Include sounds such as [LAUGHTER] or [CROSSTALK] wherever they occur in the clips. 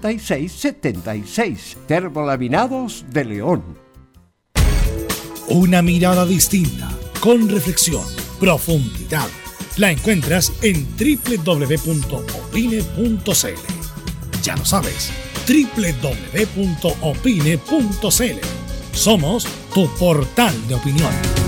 7676. Termolaminados de León. Una mirada distinta, con reflexión, profundidad. La encuentras en www.opine.cl. Ya lo sabes, www.opine.cl. Somos tu portal de opinión.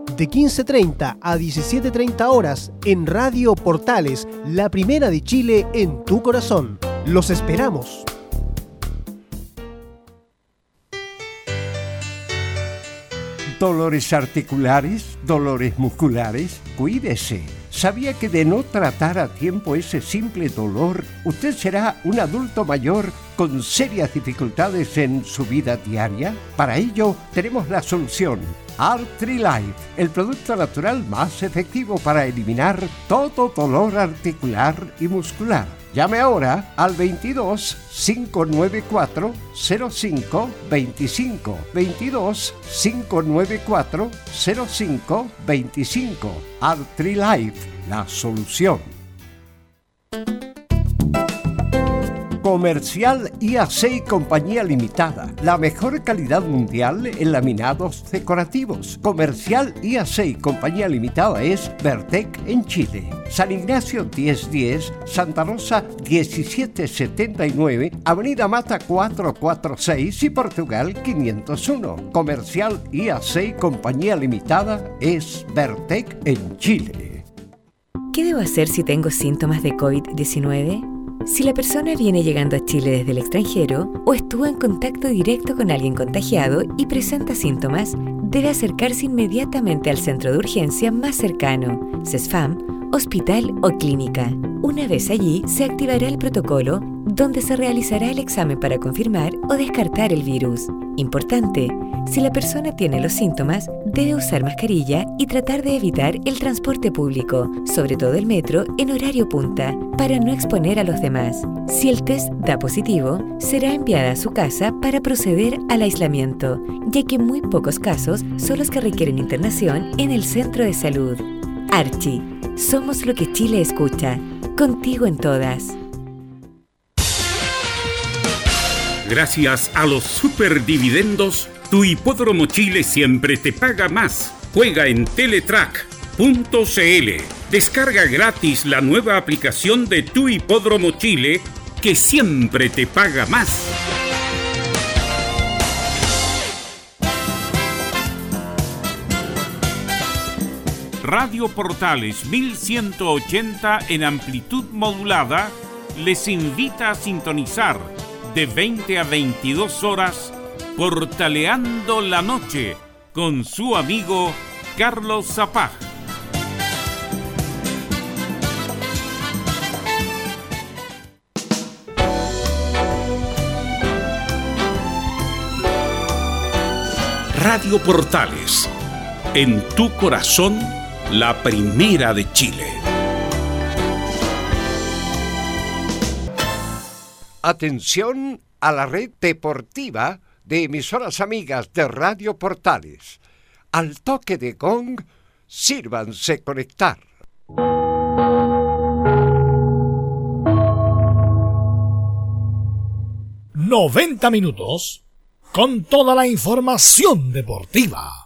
de 15.30 a 17.30 horas en Radio Portales, la primera de Chile en tu corazón. Los esperamos. Dolores articulares, dolores musculares, cuídese. ¿Sabía que de no tratar a tiempo ese simple dolor, usted será un adulto mayor con serias dificultades en su vida diaria? Para ello, tenemos la solución Artrilife, el producto natural más efectivo para eliminar todo dolor articular y muscular. Llame ahora al 22 594 05 25 22 594 05 25 Artrilife, la solución. Comercial IAC y Compañía Limitada. La mejor calidad mundial en laminados decorativos. Comercial IAC y Compañía Limitada es Vertec en Chile. San Ignacio 1010, Santa Rosa 1779, Avenida Mata 446 y Portugal 501. Comercial IAC y Compañía Limitada es Vertec en Chile. ¿Qué debo hacer si tengo síntomas de COVID-19? Si la persona viene llegando a Chile desde el extranjero o estuvo en contacto directo con alguien contagiado y presenta síntomas, debe acercarse inmediatamente al centro de urgencia más cercano, CESFAM, hospital o clínica. Una vez allí, se activará el protocolo donde se realizará el examen para confirmar o descartar el virus. Importante, si la persona tiene los síntomas, debe usar mascarilla y tratar de evitar el transporte público, sobre todo el metro, en horario punta, para no exponer a los demás. Si el test da positivo, será enviada a su casa para proceder al aislamiento, ya que muy pocos casos son los que requieren internación en el centro de salud. Archie, somos lo que Chile escucha, contigo en todas. Gracias a los superdividendos, tu hipódromo Chile siempre te paga más. Juega en teletrack.cl. Descarga gratis la nueva aplicación de tu hipódromo Chile que siempre te paga más. Radio Portales 1180 en amplitud modulada les invita a sintonizar de 20 a 22 horas Portaleando la Noche con su amigo Carlos Zapag. Radio Portales, en tu corazón, la primera de Chile. Atención a la red deportiva de emisoras amigas de Radio Portales. Al toque de gong, sírvanse conectar. ¡90 minutos con toda la información deportiva!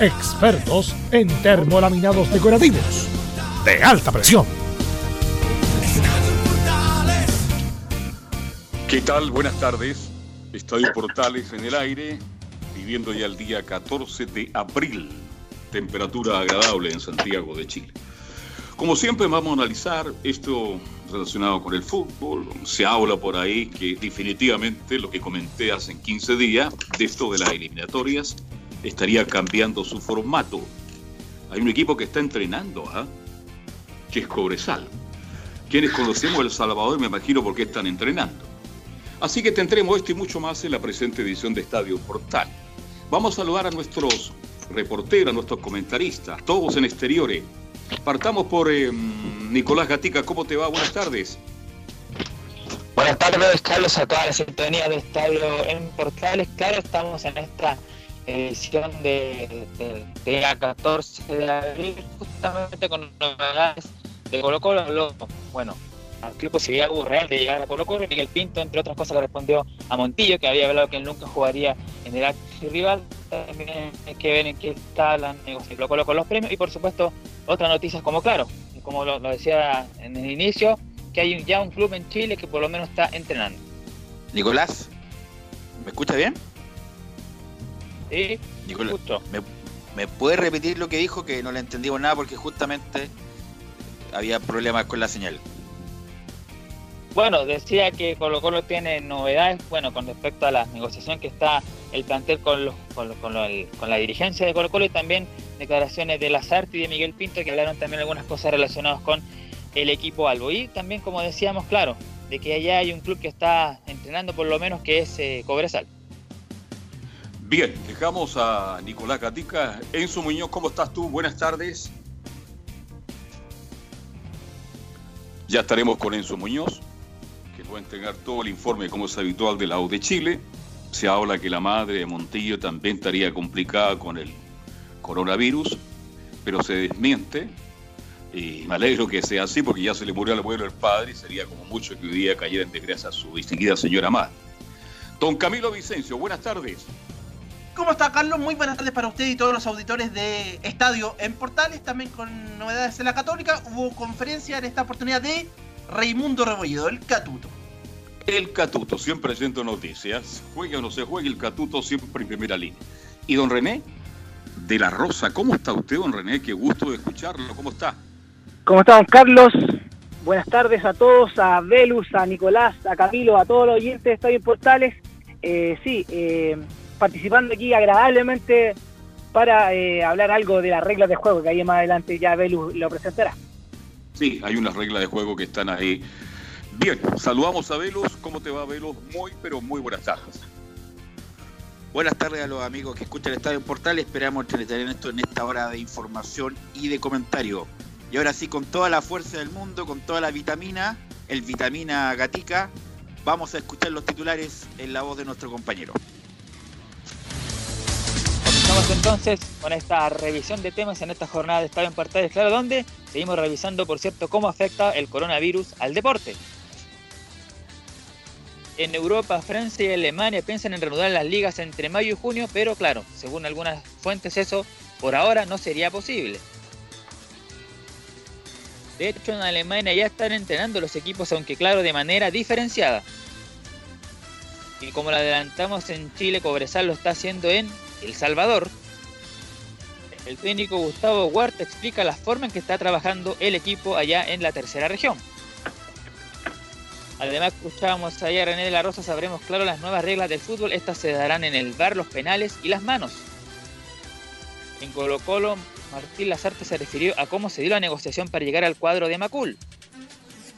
Expertos en termolaminados decorativos de alta presión. ¿Qué tal? Buenas tardes. Estadio Portales en el aire, viviendo ya el día 14 de abril. Temperatura agradable en Santiago de Chile. Como siempre vamos a analizar esto relacionado con el fútbol. Se habla por ahí que definitivamente lo que comenté hace 15 días de esto de las eliminatorias estaría cambiando su formato. Hay un equipo que está entrenando, ¿ah? que es Cobresal. Quienes conocemos El Salvador me imagino por qué están entrenando. Así que tendremos esto y mucho más en la presente edición de Estadio Portal. Vamos a saludar a nuestros reporteros, a nuestros comentaristas, todos en exteriores Partamos por eh, Nicolás Gatica. ¿Cómo te va? Buenas tardes. Buenas tardes, Carlos, a toda la sintonía del estadio en Portales. Claro, estamos en esta edición de, día 14 de abril, justamente con novedades de Colo Colo. Bueno, al club posibilidad hubo real de llegar a Colo Colo. Miguel Pinto, entre otras cosas, le respondió a Montillo, que había hablado que él nunca jugaría en el rival. También hay que ver en qué está la negociación Colo Colo con los premios. Y por supuesto, otras noticias como claro, como lo, decía en el inicio, que hay ya un club en Chile que por lo menos está entrenando. Nicolás, ¿me escucha bien? Sí, Nicolás, ¿me, ¿me puede repetir lo que dijo? Que no le entendimos nada porque justamente había problemas con la señal. Bueno, decía que Colo Colo tiene novedades, bueno, con respecto a la negociación que está el plantel con, los, con, con, la dirigencia de Colo Colo y también declaraciones de Lazarte y de Miguel Pinto que hablaron también algunas cosas relacionadas con el equipo Albo. Y también, como decíamos, claro, de que allá hay un club que está entrenando por lo menos que es eh, Cobresal. Bien, dejamos a Nicolás Catica. Enzo Muñoz, ¿cómo estás tú? Buenas tardes. Ya estaremos con Enzo Muñoz a entregar todo el informe como es habitual de la U de Chile. Se habla que la madre de Montillo también estaría complicada con el coronavirus, pero se desmiente. Y me alegro que sea así porque ya se le murió al abuelo el padre y sería como mucho que hoy día cayera en desgracia a su distinguida señora madre. Don Camilo Vicencio, buenas tardes. ¿Cómo está Carlos? Muy buenas tardes para usted y todos los auditores de Estadio en Portales, también con novedades en la Católica. Hubo conferencia en esta oportunidad de Raimundo Rebolledo, el Catuto. El Catuto, siempre haciendo noticias. Juegue o no se juegue, el Catuto siempre en primera línea. Y don René, de la Rosa, ¿cómo está usted, don René? Qué gusto de escucharlo. ¿Cómo está? ¿Cómo está, don Carlos? Buenas tardes a todos, a Velus, a Nicolás, a Camilo, a todos los oyentes de Estadio Portales. Eh, sí, eh, participando aquí agradablemente para eh, hablar algo de las reglas de juego, que ahí más adelante ya Velus lo presentará. Sí, hay unas reglas de juego que están ahí Bien, saludamos a Velos. ¿Cómo te va, Velos? Muy, pero muy buenas tardes. Buenas tardes a los amigos que escuchan el Estadio Portal. Esperamos entretener esto en esta hora de información y de comentario. Y ahora sí, con toda la fuerza del mundo, con toda la vitamina, el vitamina gatica, vamos a escuchar los titulares en la voz de nuestro compañero. Entonces con esta revisión de temas en esta jornada de Estadio en Portales. Claro, donde seguimos revisando, por cierto, cómo afecta el coronavirus al deporte. En Europa, Francia y Alemania piensan en reanudar las ligas entre mayo y junio, pero claro, según algunas fuentes eso por ahora no sería posible. De hecho, en Alemania ya están entrenando los equipos, aunque claro, de manera diferenciada. Y como lo adelantamos en Chile, Cobresal lo está haciendo en El Salvador. El técnico Gustavo Huerta explica la forma en que está trabajando el equipo allá en la tercera región. Además, escuchábamos ayer a René de la Rosa, sabremos claro las nuevas reglas del fútbol. Estas se darán en el bar, los penales y las manos. En Colo Colo, Martín Lazarte se refirió a cómo se dio la negociación para llegar al cuadro de Macul.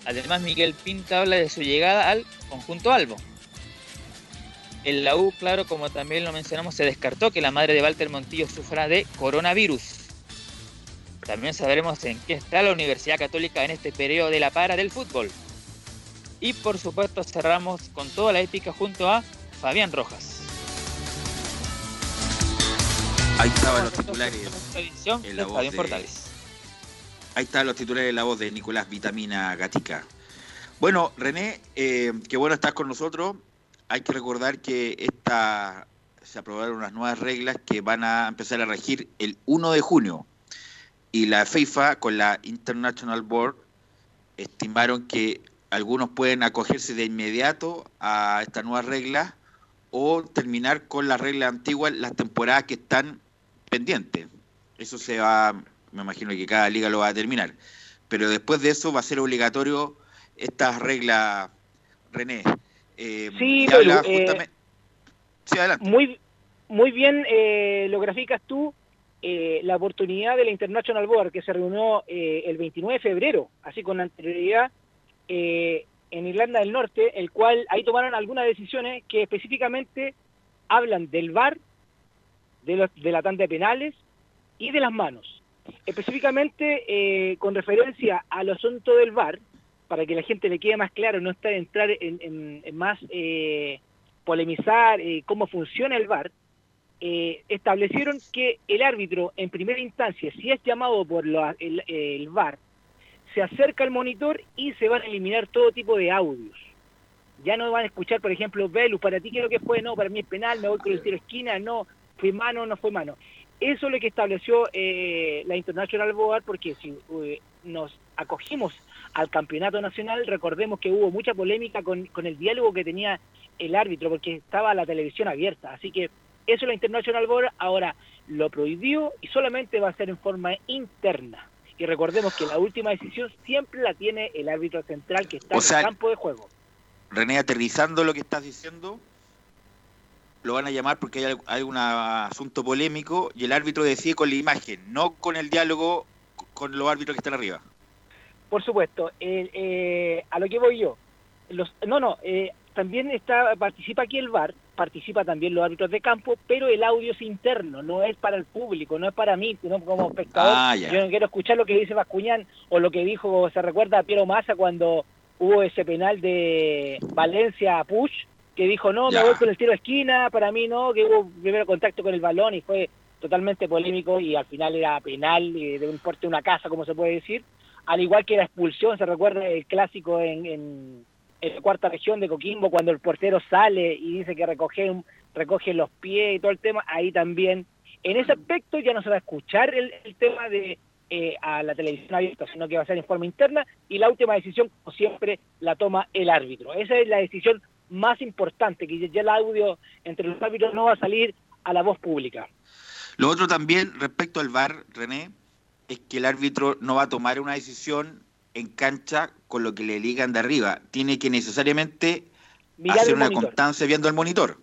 Además, Miguel Pinta habla de su llegada al conjunto Albo. En la U, claro, como también lo mencionamos, se descartó que la madre de Walter Montillo sufra de coronavirus. También sabremos en qué está la Universidad Católica en este periodo de la para del fútbol. Y por supuesto cerramos con toda la épica junto a Fabián Rojas. Ahí estaban los titulares. En la voz de... Portales. Ahí están los titulares de la voz de Nicolás Vitamina Gatica. Bueno, René, eh, qué bueno estar con nosotros. Hay que recordar que esta, se aprobaron unas nuevas reglas que van a empezar a regir el 1 de junio. Y la FIFA con la International Board estimaron que algunos pueden acogerse de inmediato a estas nuevas reglas o terminar con las reglas antiguas las temporadas que están pendientes. Eso se va, me imagino que cada liga lo va a terminar. Pero después de eso va a ser obligatorio estas reglas, René. Eh, sí, eh, sí, adelante. Muy, muy bien eh, lo graficas tú. Eh, la oportunidad de la International Board que se reunió el 29 de febrero, así con anterioridad, en Irlanda del Norte, el cual ahí tomaron algunas decisiones que específicamente hablan del VAR, de, los, de la tanda de penales y de las manos. Específicamente eh, con referencia al asunto del VAR, para que la gente le quede más claro, no está entrar en, más eh, polemizar cómo funciona el VAR, establecieron que el árbitro en primera instancia, si es llamado por el, el VAR, se acerca al monitor y se van a eliminar todo tipo de audios. Ya no van a escuchar, por ejemplo, Velus, para ti creo que fue, no, para mí es penal, me voy con el tiro esquina, no, fue mano, no fue mano. Eso es lo que estableció eh, la International Board, porque si eh, nos acogimos al campeonato nacional, recordemos que hubo mucha polémica con, con el diálogo que tenía el árbitro, porque estaba la televisión abierta. Así que eso la International Board ahora lo prohibió y solamente va a ser en forma interna. Y recordemos que la última decisión siempre la tiene el árbitro central que está en el campo de juego. René, aterrizando lo que estás diciendo, lo van a llamar porque hay algún asunto polémico y el árbitro decide con la imagen, no con el diálogo con los árbitros que están arriba. Por supuesto, eh, a lo que voy yo. Los, no, no, eh, también está participa aquí el VAR, participa también los árbitros de campo, pero el audio es interno, no es para el público, no es para mí, no como espectador. Ah, yo no quiero escuchar lo que dice Bascuñán o lo que dijo, se recuerda a Piero Massa cuando hubo ese penal de Valencia a Push, que dijo, no, me voy con el tiro de esquina, para mí no, que hubo primero contacto con el balón y fue totalmente polémico y al final era penal de un porte de una casa, como se puede decir, al igual que la expulsión, se recuerda el clásico en en la cuarta región de Coquimbo, cuando el portero sale y dice que recoge, recoge los pies y todo el tema, ahí también, en ese aspecto ya no se va a escuchar el, tema de eh, a la televisión abierta, sino que va a ser en forma interna y la última decisión, como siempre, la toma el árbitro. Esa es la decisión más importante, que ya el audio entre los árbitros no va a salir a la voz pública. Lo otro también respecto al VAR, René, es que el árbitro no va a tomar una decisión en cancha con lo que le ligan de arriba. Tiene que necesariamente hacer una constancia viendo el monitor.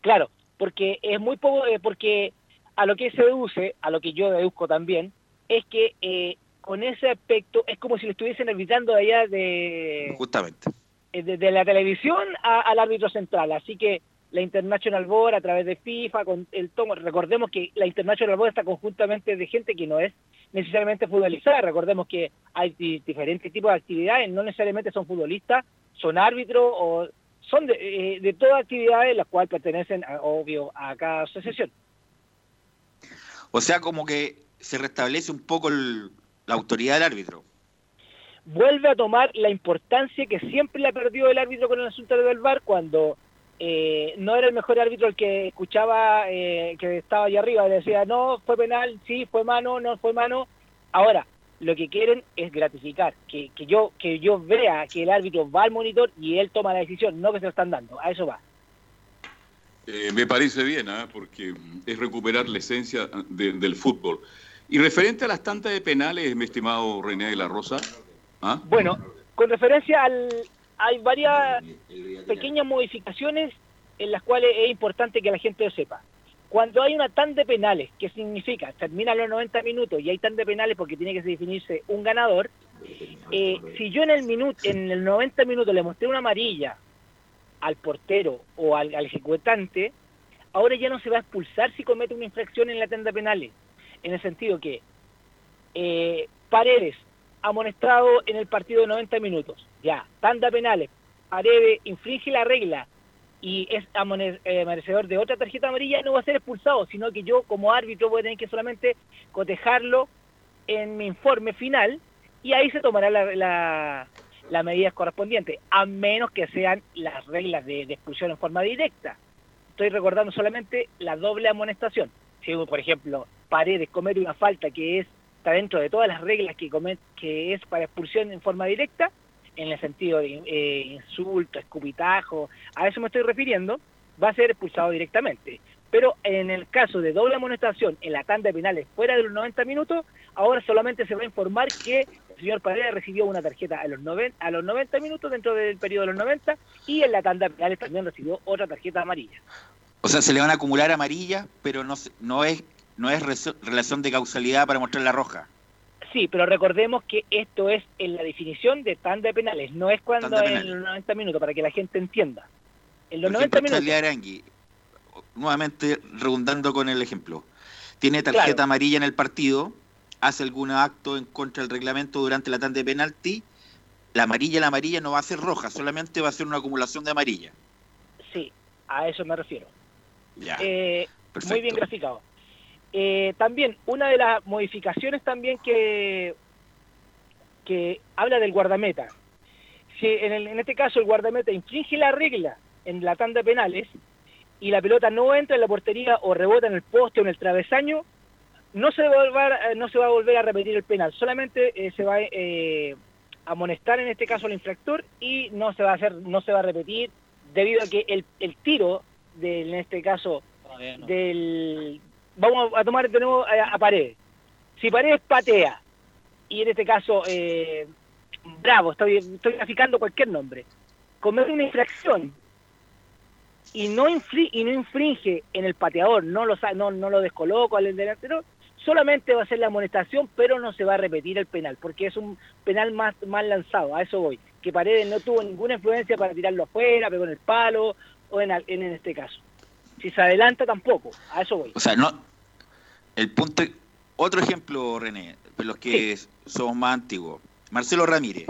Claro, porque es muy poco, eh, porque a lo que se deduce, a lo que yo deduzco también, es que eh, con ese aspecto es como si le estuviesen arbitrando de allá de... Justamente. Eh, de, la televisión al árbitro central. Así que la International Board a través de FIFA, con el tomo, recordemos que la International Board está conjuntamente de gente que no es necesariamente futbolizada, recordemos que hay diferentes tipos de actividades, no necesariamente son futbolistas, son árbitros o son de, eh, de todas actividades las cuales pertenecen, obvio, a cada asociación. O sea, como que se restablece un poco la autoridad del árbitro. Vuelve a tomar la importancia que siempre le ha perdido el árbitro con el asunto del VAR cuando eh, no era el mejor árbitro el que escuchaba eh, que estaba allá arriba, decía, no, fue penal, sí, fue mano, no fue mano. Ahora, lo que quieren es gratificar, que, que, yo, que yo vea que el árbitro va al monitor y él toma la decisión, no que se lo están dando, a eso va. Eh, me parece bien, ¿ah? porque es recuperar la esencia del fútbol. Y referente a las tantas de penales, mi estimado René de la Rosa. ¿ah? Bueno, con referencia al, hay varias pequeñas modificaciones en las cuales es importante que la gente lo sepa. Cuando hay una tan de penales, que significa termina los 90 minutos y hay tan de penales porque tiene que definirse un ganador, eh, si yo en el minuto, en el 90 minutos le mostré una amarilla al portero o al, ejecutante, ahora ya no se va a expulsar si comete una infracción en la tanda penales. En el sentido que Eh, Paredes, amonestado en el partido de 90 minutos. Ya, tanda penales. Paredes infringe la regla y es eh, merecedor de otra tarjeta amarilla, no va a ser expulsado, sino que yo como árbitro voy a tener que solamente cotejarlo en mi informe final y ahí se tomará la, la, la medida correspondiente, a menos que sean las reglas de, expulsión en forma directa. Estoy recordando solamente la doble amonestación. Si, por ejemplo, Paredes comete una falta que es está dentro de todas las reglas que, que es para expulsión en forma directa, en el sentido de eh, insulto, escupitajo, a eso me estoy refiriendo, va a ser expulsado directamente. Pero en el caso de doble amonestación en la tanda de penales fuera de los 90 minutos, ahora solamente se va a informar que el señor Paredes recibió una tarjeta a los, 90, a los 90 minutos dentro del periodo de los 90 y en la tanda de penales también recibió otra tarjeta amarilla. O sea, se le van a acumular amarillas, pero no, no es no es relación de causalidad para mostrar la roja. Sí, pero recordemos que esto es en la definición de tanda de penales, no es cuando en los 90 minutos, para que la gente entienda. En los 90 minutos nuevamente redundando con el ejemplo, tiene tarjeta amarilla en el partido, hace algún acto en contra del reglamento durante la tanda de penalti, la amarilla, la amarilla no va a ser roja, solamente va a ser una acumulación de amarilla. Sí, a eso me refiero. Ya. Eh, muy bien graficado. Eh, también, una de las modificaciones también que, que habla del guardameta. Si en, en este caso el guardameta infringe la regla en la tanda de penales, y la pelota no entra en la portería o rebota en el poste o en el travesaño, no se va a volver, eh, no se va a, volver a repetir el penal, solamente eh, se va eh, a amonestar en este caso al infractor y no se va a hacer, no se va a repetir debido a que el, el tiro del, en este caso del vamos a tomar de nuevo a, a Paredes. Si Paredes patea y en este caso Bravo, estoy, estoy graficando cualquier nombre, comete una infracción y no, y no infringe en el pateador, no lo, no, no lo descoloco al delantero, solamente va a ser la amonestación, pero no se va a repetir el penal, porque es un penal más, más lanzado, a eso voy, que Paredes no tuvo ninguna influencia para tirarlo afuera, pegó en el palo, o en, en, este caso. Si se adelanta tampoco, a eso voy. O sea, no, el punto, otro ejemplo, René, los que somos más antiguos, Marcelo Ramírez,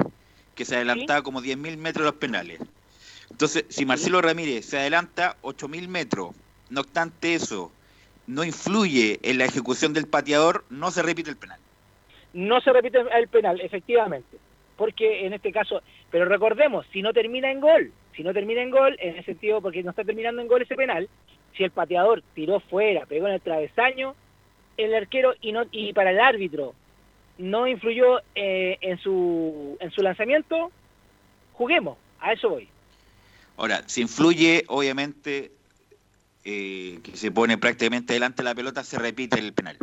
que se adelantaba como 10.000 metros de los penales. Entonces, si Marcelo Ramírez se adelanta 8.000 metros, no obstante eso, no influye en la ejecución del pateador, no se repite el penal. No se repite el penal, efectivamente. Porque en este caso, pero recordemos, si no termina en gol, si no termina en gol, en el sentido, porque no está terminando en gol ese penal, si el pateador tiró fuera, pegó en el travesaño, el arquero y, no, y para el árbitro no influyó eh, en, su, en su lanzamiento, juguemos, a eso voy. Ahora, si influye, obviamente, eh, que se pone prácticamente delante de la pelota, se repite el penal.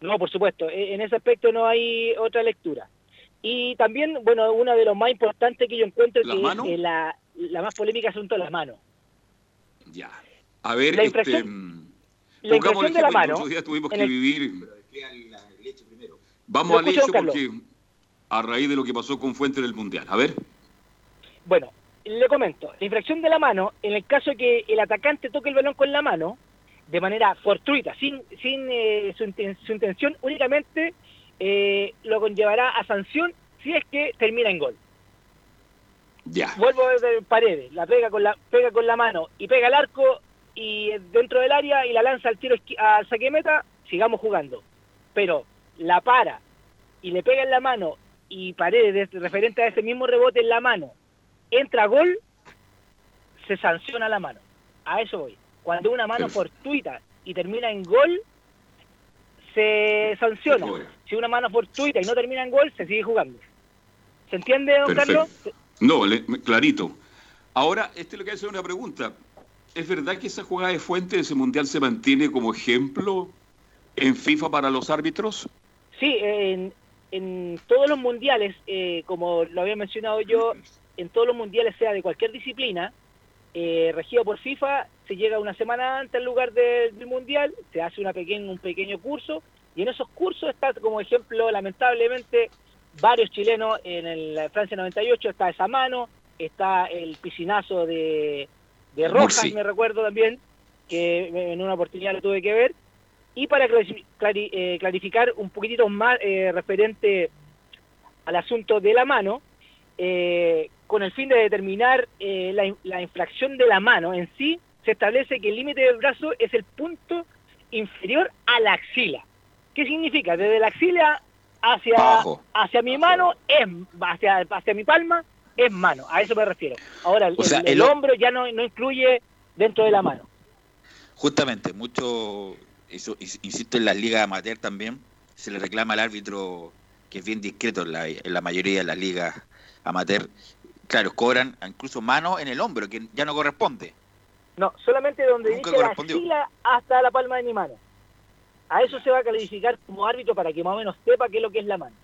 No, por supuesto, e, en ese aspecto no hay otra lectura. Y también, bueno, uno de los más importantes que yo encuentro que es eh, la, la, más polémica asunto de las manos. Ya. A ver, la este, la impresión de la mano. días tuvimos que vivir. Vamos al hecho porque a raíz de lo que pasó con Fuente del Mundial. A ver. Bueno, le comento, la infracción de la mano, en el caso de que el atacante toque el balón con la mano, de manera fortuita, sin, sin eh, su, intención, únicamente eh, lo conllevará a sanción si es que termina en gol. Ya. Vuelvo de paredes, la pega con la pega con la mano y pega al arco y dentro del área y la lanza al tiro al saque meta, sigamos jugando. Pero la para y le pega en la mano y paredes referente a ese mismo rebote en la mano entra gol, se sanciona la mano. A eso voy. Cuando una mano fortuita y termina en gol, se sanciona. Si una mano fortuita y no termina en gol, se sigue jugando. ¿Se entiende, don Carlos? No, clarito. Ahora, este lo que hace una pregunta. ¿Es verdad que esa jugada de Fuente de ese mundial se mantiene como ejemplo en FIFA para los árbitros? Sí, en, todos los mundiales, eh, como lo había mencionado yo, en todos los mundiales, sea de cualquier disciplina, eh, regido por FIFA, se llega una semana antes al lugar del mundial, se hace un pequeño curso, y en esos cursos está como ejemplo, lamentablemente, varios chilenos en el Francia 98, está esa mano, está el piscinazo de, de Rojas, me recuerdo también, que en una oportunidad lo tuve que ver, Y para eh, clarificar un poquitito más eh, referente al asunto de la mano, eh, con el fin de determinar la, infracción de la mano en sí, se establece que el límite del brazo es el punto inferior a la axila. ¿Qué significa? Desde la axila hacia, hacia mi mano, es, hacia, hacia mi palma, es mano. A eso me refiero. Ahora, el, hombro ya no, no incluye dentro de la mano. Justamente, mucho, eso, insisto, en las ligas amateur también, se le reclama al árbitro que es bien discreto en la, en la mayoría de las ligas amateur. Claro, cobran incluso mano en el hombro, que ya no corresponde. No, solamente donde dice la axila hasta la palma de mi mano. A eso se va a calificar como árbitro para que más o menos sepa qué es lo que es la mano.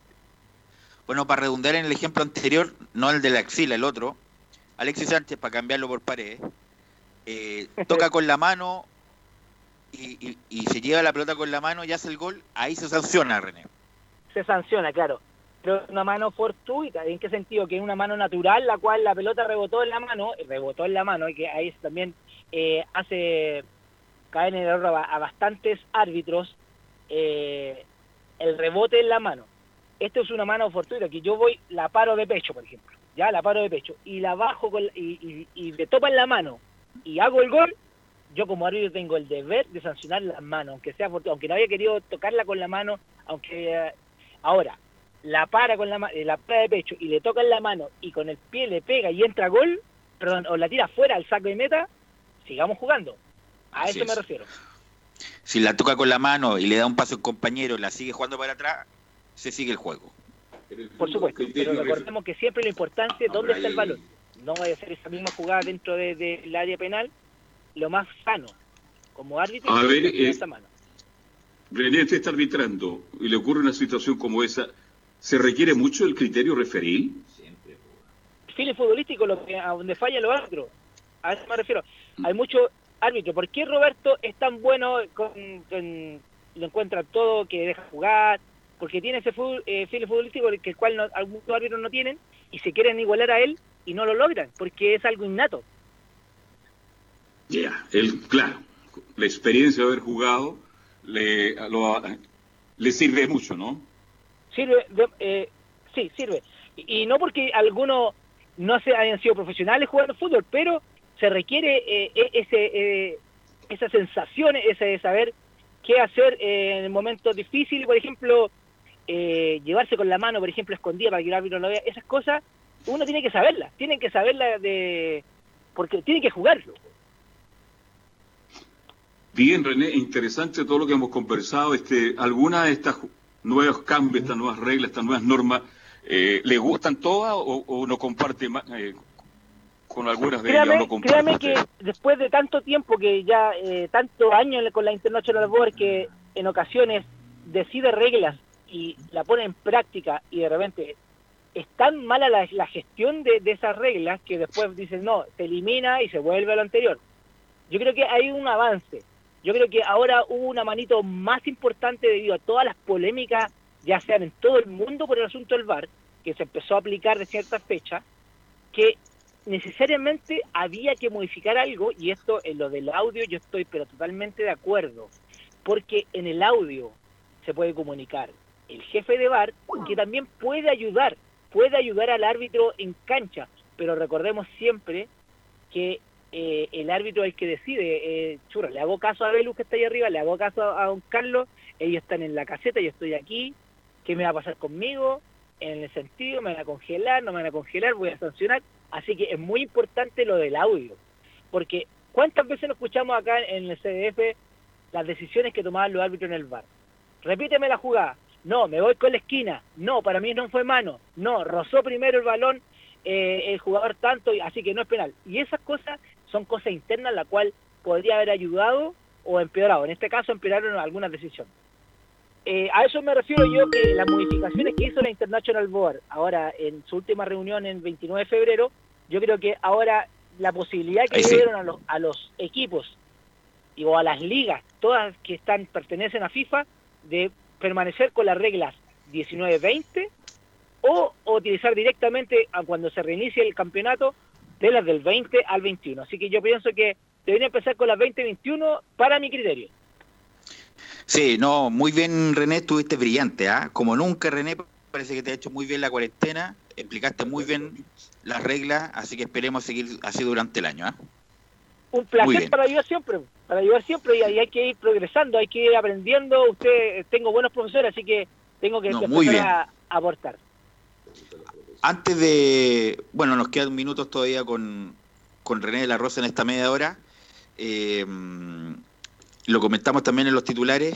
Bueno, para redundar en el ejemplo anterior, no el de la axila, el otro, Alexis Sánchez, para cambiarlo por pared, eh, [LAUGHS] toca con la mano y, se lleva la pelota con la mano y hace el gol, ahí se sanciona, René. Se sanciona, claro. Pero una mano fortuita, ¿en qué sentido? Que es una mano natural, la cual la pelota rebotó en la mano, rebotó en la mano, y que ahí también eh, hace caer en el error a, bastantes árbitros eh, el rebote en la mano. Esto es una mano fortuita, que yo voy, la paro de pecho, por ejemplo, ya la paro de pecho, y la bajo con, y, y, le topa en la mano y hago el gol, yo como árbitro tengo el deber de sancionar la mano, aunque sea fortuita, aunque no haya querido tocarla con la mano, aunque eh, ahora la para con la, la para de pecho y le toca en la mano y con el pie le pega y entra gol, perdón, o la tira fuera al saco de meta, sigamos jugando. A eso me refiero. Si la toca con la mano y le da un paso al compañero, la sigue jugando para atrás, se sigue el juego. Por supuesto, pero recordemos que siempre lo importante es dónde está el balón. No vaya a ser esa misma jugada dentro del de, área penal, lo más sano, como árbitro, a ver, eh, esta mano. René, usted está arbitrando y le ocurre una situación como esa, ¿se requiere mucho el criterio referil? Siempre. File futbolístico, lo que, a donde falla lo árbitro. A eso me refiero. Hay mucho árbitro. ¿Por qué Roberto es tan bueno con, lo encuentra todo, que deja jugar? Porque tiene ese fútbol, eh, futbolístico que el cual algunos árbitros no tienen y se quieren igualar a él y no lo logran porque es algo innato. Ya, él, claro, la experiencia de haber jugado le, le sirve mucho, ¿no? Sirve, eh, sí, sirve. Y, no porque algunos no se hayan sido profesionales jugando fútbol, pero se requiere eh, e, ese, eh, esa sensación, ese de saber qué hacer en el momento difícil, por ejemplo, eh, llevarse con la mano, por ejemplo, escondida para que el árbitro no vea, esas cosas uno tiene que saberlas, tienen que saberlas de... porque tiene que jugarlo. Bien, René, interesante todo lo que hemos conversado. Este, ¿Alguna de estas nuevos cambios, estas nuevas reglas, estas nuevas normas, le gustan todas o, no comparte eh, con algunas de créame, ellas. créame que después de tanto tiempo, que ya eh, tantos años con la International Board, que en ocasiones decide reglas y la pone en práctica y de repente es tan mala la, gestión de, esas reglas que después dicen, no, se elimina y se vuelve a lo anterior. Yo creo que hay un avance. Yo creo que ahora hubo una manito más importante debido a todas las polémicas, ya sean en todo el mundo por el asunto del VAR, que se empezó a aplicar de cierta fecha, que necesariamente había que modificar algo y esto en lo del audio yo estoy pero totalmente de acuerdo porque en el audio se puede comunicar el jefe de bar que también puede ayudar puede ayudar al árbitro en cancha pero recordemos siempre que eh, el árbitro es el que decide eh, churra le hago caso a Belus que está ahí arriba le hago caso a, don Carlos ellos están en la caseta yo estoy aquí ¿qué me va a pasar conmigo? en el sentido, me van a congelar, no me van a congelar, voy a sancionar. Así que es muy importante lo del audio, porque ¿cuántas veces nos escuchamos acá en el CDF las decisiones que tomaban los árbitros en el bar? Repíteme la jugada, no, me voy con la esquina, no, para mí no fue mano, no, rozó primero el balón eh, el jugador tanto, así que no es penal. Y esas cosas son cosas internas, la cual podría haber ayudado o empeorado. En este caso empeoraron algunas decisiones. Eh, a eso me refiero yo que las modificaciones que hizo la International Board ahora en su última reunión en 29 de febrero, yo creo que ahora la posibilidad que dieron a los, a los equipos y, o a las ligas, todas que están pertenecen a FIFA, de permanecer con las reglas 19-20 o, utilizar directamente a cuando se reinicie el campeonato de las del 20 al 21. Así que yo pienso que debería empezar con las 20-21 para mi criterio. Sí, no, muy bien René, estuviste brillante, ¿ah? Como nunca René, parece que te ha hecho muy bien la cuarentena, explicaste muy bien las reglas, así que esperemos seguir así durante el año, ¿ah? Un placer para ayudar siempre, para ayudar siempre y hay que ir progresando, hay que ir aprendiendo. Usted, tengo buenos profesores, así que tengo que empezar a aportar. Antes de, bueno, nos quedan minutos todavía con, con René de la Rosa en esta media hora. Eh, lo comentamos también en los titulares,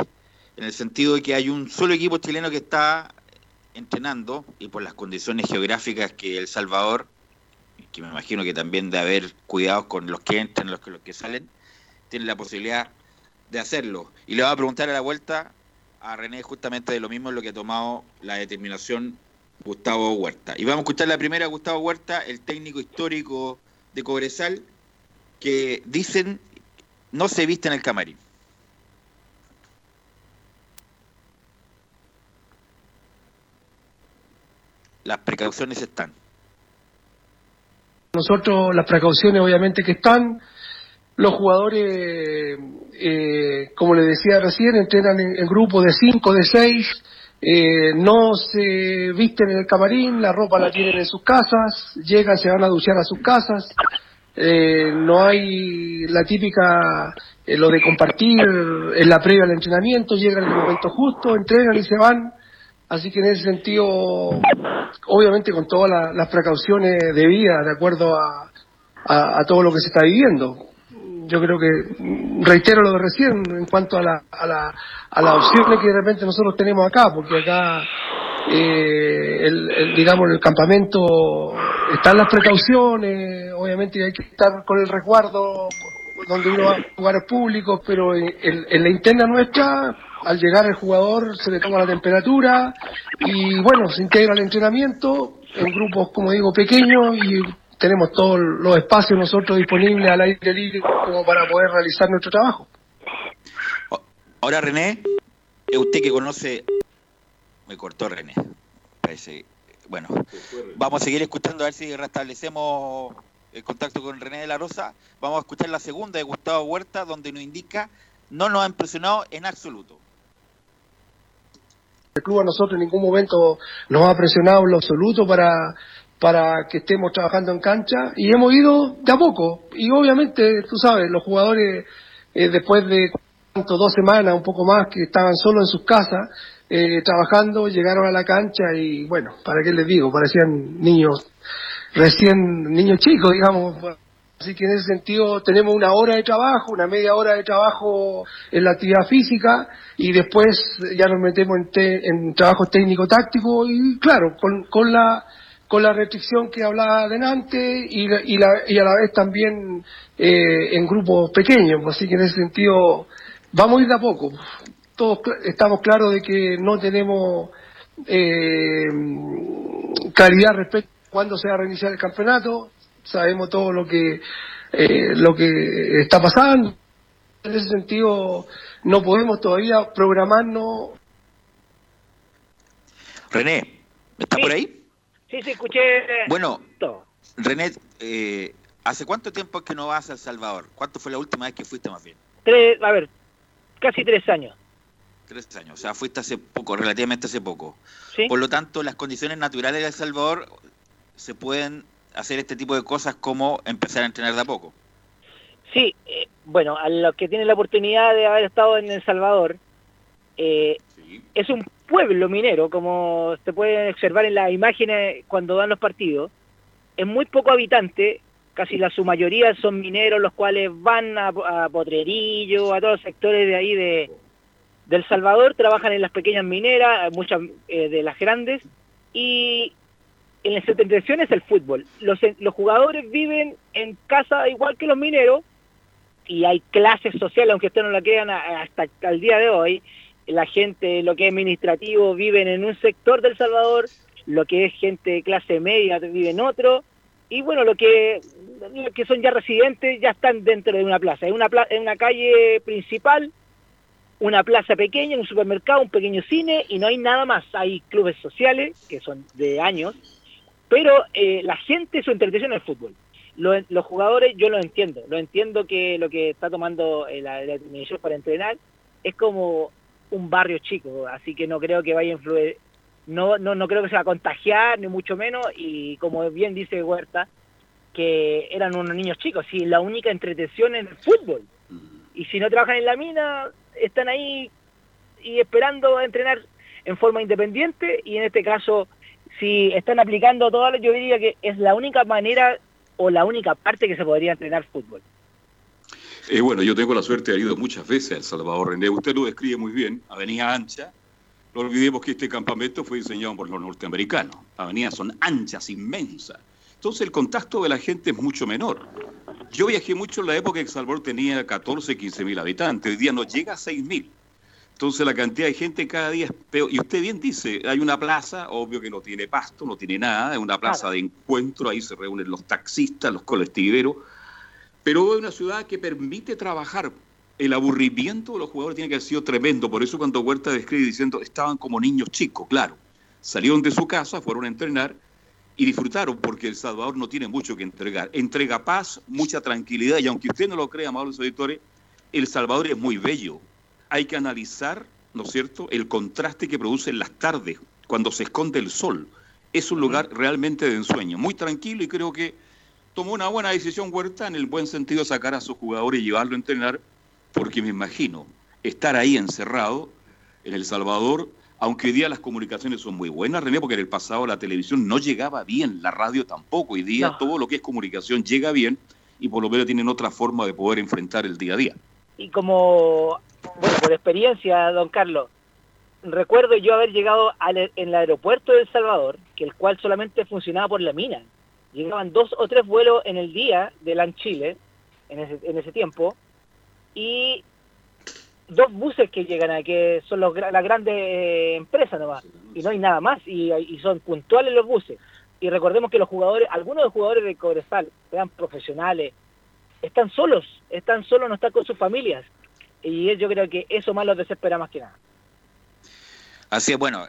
en el sentido de que hay un solo equipo chileno que está entrenando y por las condiciones geográficas que El Salvador, que me imagino que también de haber cuidado con los que entran, los que, los que salen, tiene la posibilidad de hacerlo. Y le voy a preguntar a la vuelta a René justamente de lo mismo lo que ha tomado la determinación Gustavo Huerta. Y vamos a escuchar la primera Gustavo Huerta, el técnico histórico de Cobresal, que dicen no se viste en el camarín. las precauciones están. Nosotros las precauciones obviamente que están, los jugadores, eh, como les decía recién, entrenan en, grupos de 5, de 6, eh, no se visten en el camarín, la ropa la tienen en sus casas, llegan, se van a duchar a sus casas, eh, no hay la típica, lo de compartir en la previa al entrenamiento, llegan en el momento justo, entrenan y se van, Así que en ese sentido, obviamente con todas las precauciones debidas, de acuerdo a, a, todo lo que se está viviendo. Yo creo que, reitero lo de recién, en cuanto a, la, a, la, a las opciones que de repente nosotros tenemos acá, porque acá, eh, el, digamos, en el campamento están las precauciones, obviamente hay que estar con el resguardo donde uno va a jugar públicos, pero en, en la interna nuestra al llegar el jugador se le toma la temperatura y bueno, se integra al entrenamiento en grupos, como digo, pequeños y tenemos todos los espacios nosotros disponibles al aire libre como para poder realizar nuestro trabajo. Ahora René, usted que conoce, me cortó René, parece, bueno, vamos a seguir escuchando a ver si restablecemos el contacto con René de la Rosa, vamos a escuchar la segunda de Gustavo Huerta donde nos indica no nos ha impresionado en absoluto. El club a nosotros en ningún momento nos ha presionado en lo absoluto para, para que estemos trabajando en cancha y hemos ido de a poco. Y obviamente, tú sabes, los jugadores eh, después de dos semanas, un poco más, que estaban solo en sus casas eh, trabajando, llegaron a la cancha y bueno, ¿para qué les digo? Parecían niños, recién niños chicos, digamos, Así que en ese sentido tenemos una hora de trabajo, una media hora de trabajo en la actividad física y después ya nos metemos en, en trabajo técnico-táctico y claro, con, con, la, con la restricción que hablaba adelante y, y, la, y a la vez también eh, en grupos pequeños. Así que en ese sentido vamos a ir de a poco. Todos estamos claros de que no tenemos eh, claridad respecto a cuándo se va a reiniciar el campeonato sabemos todo lo que eh, lo que está pasando. En ese sentido, no podemos todavía programarnos. René, ¿está por ahí? Sí, sí, escuché. Bueno, René, eh, ¿hace cuánto tiempo es que no vas a El Salvador? ¿Cuánto fue la última vez que fuiste más bien? Tres, a ver, casi tres años. Tres años, o sea, fuiste hace poco, relativamente hace poco. Por lo tanto, las condiciones naturales de El Salvador se pueden hacer este tipo de cosas como empezar a entrenar de a poco. Sí, eh, bueno, a los que tienen la oportunidad de haber estado en El Salvador, eh, es un pueblo minero, como se puede observar en las imágenes cuando dan los partidos. Es muy poco habitante, casi la su mayoría son mineros, los cuales van a, Potrerillo, a todos los sectores de ahí de, El Salvador, trabajan en las pequeñas mineras, muchas eh, de las grandes, y en las entretención es el fútbol. Los, los jugadores viven en casa igual que los mineros y hay clases sociales, aunque ustedes no la quedan hasta el día de hoy. La gente, lo que es administrativo, viven en un sector del Salvador, lo que es gente de clase media vive en otro, y bueno, lo que, que son ya residentes ya están dentro de una plaza. Es una, en una calle principal, una plaza pequeña, un supermercado, un pequeño cine, y no hay nada más. Hay clubes sociales, que son de años, pero eh, la gente su entretención es el fútbol. los jugadores yo lo entiendo, lo entiendo que lo que está tomando eh, la, la para entrenar es como un barrio chico, así que no creo que vaya a influir, no, no, no creo que se va a contagiar, ni mucho menos, y como bien dice Huerta, que eran unos niños chicos, y la única entretención en el fútbol. Y si no trabajan en la mina, están ahí y esperando entrenar en forma independiente, y en este caso, si están aplicando todas, yo diría que es la única manera o la única parte que se podría entrenar fútbol. Eh, bueno, yo tengo la suerte de haber ido muchas veces a El Salvador René. Usted lo describe muy bien. Avenida ancha. No olvidemos que este campamento fue diseñado por los norteamericanos. Avenidas son anchas, inmensas. Entonces el contacto de la gente es mucho menor. Yo viajé mucho en la época que El Salvador tenía 14, 15 mil habitantes. Hoy día no llega a 6 mil. Entonces la cantidad de gente cada día es peor. Y usted bien dice, hay una plaza, obvio que no tiene pasto, no tiene nada, es una plaza de encuentro, ahí se reúnen los taxistas, los colectiveros pero es una ciudad que permite trabajar. El aburrimiento de los jugadores tiene que haber sido tremendo. Por eso cuando Huerta describe diciendo, estaban como niños chicos, claro. Salieron de su casa, fueron a entrenar y disfrutaron porque El Salvador no tiene mucho que entregar. Entrega paz, mucha tranquilidad y aunque usted no lo crea, amables auditores, El Salvador es muy bello. Hay que analizar, ¿no es cierto?, el contraste que produce en las tardes, cuando se esconde el sol. Es un lugar realmente de ensueño, muy tranquilo y creo que tomó una buena decisión Huerta en el buen sentido de sacar a sus jugadores y llevarlo a entrenar, porque me imagino estar ahí encerrado en El Salvador, aunque hoy día las comunicaciones son muy buenas, René, porque en el pasado la televisión no llegaba bien, la radio tampoco, hoy día todo lo que es comunicación llega bien y por lo menos tienen otra forma de poder enfrentar el día a día. Y como, bueno, por experiencia, don Carlos, recuerdo yo haber llegado al, en el aeropuerto de El Salvador, que el cual solamente funcionaba por la mina llegaban dos o tres vuelos en el día de LAN Chile, en ese, en ese tiempo, y dos buses que llegan a que son los, las grandes eh, empresas nomás, y no hay nada más, y, y, son puntuales los buses. Y recordemos que los jugadores, algunos de los jugadores de Cobresal, sean profesionales, están solos, están solos, no están con sus familias. Y yo creo que eso más los desespera más que nada. Así es, bueno,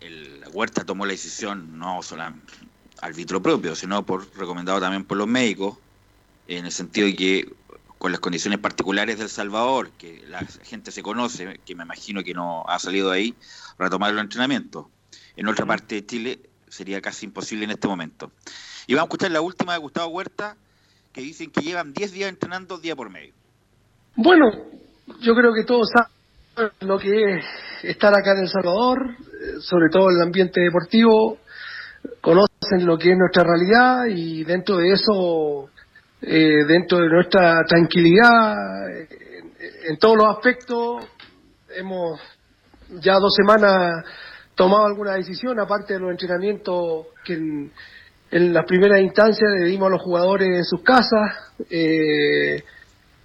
el Huerta tomó la decisión no solamente árbitro propio, sino por recomendado también por los médicos, en el sentido de que con las condiciones particulares del Salvador, que la gente se conoce, que me imagino que no ha salido de ahí, retomar el entrenamiento. En otra parte de Chile sería casi imposible en este momento. Y vamos a escuchar la última de Gustavo Huerta, que dicen que llevan 10 días entrenando día por medio. Bueno, yo creo que todos saben lo que es estar acá en El Salvador, eh, sobre todo en el ambiente deportivo, conocen lo que es nuestra realidad y dentro de eso, eh, dentro de nuestra tranquilidad, en, todos los aspectos, hemos ya dos semanas tomado alguna decisión, aparte de los entrenamientos que en, las primeras instancias le dimos a los jugadores en sus casas, eh,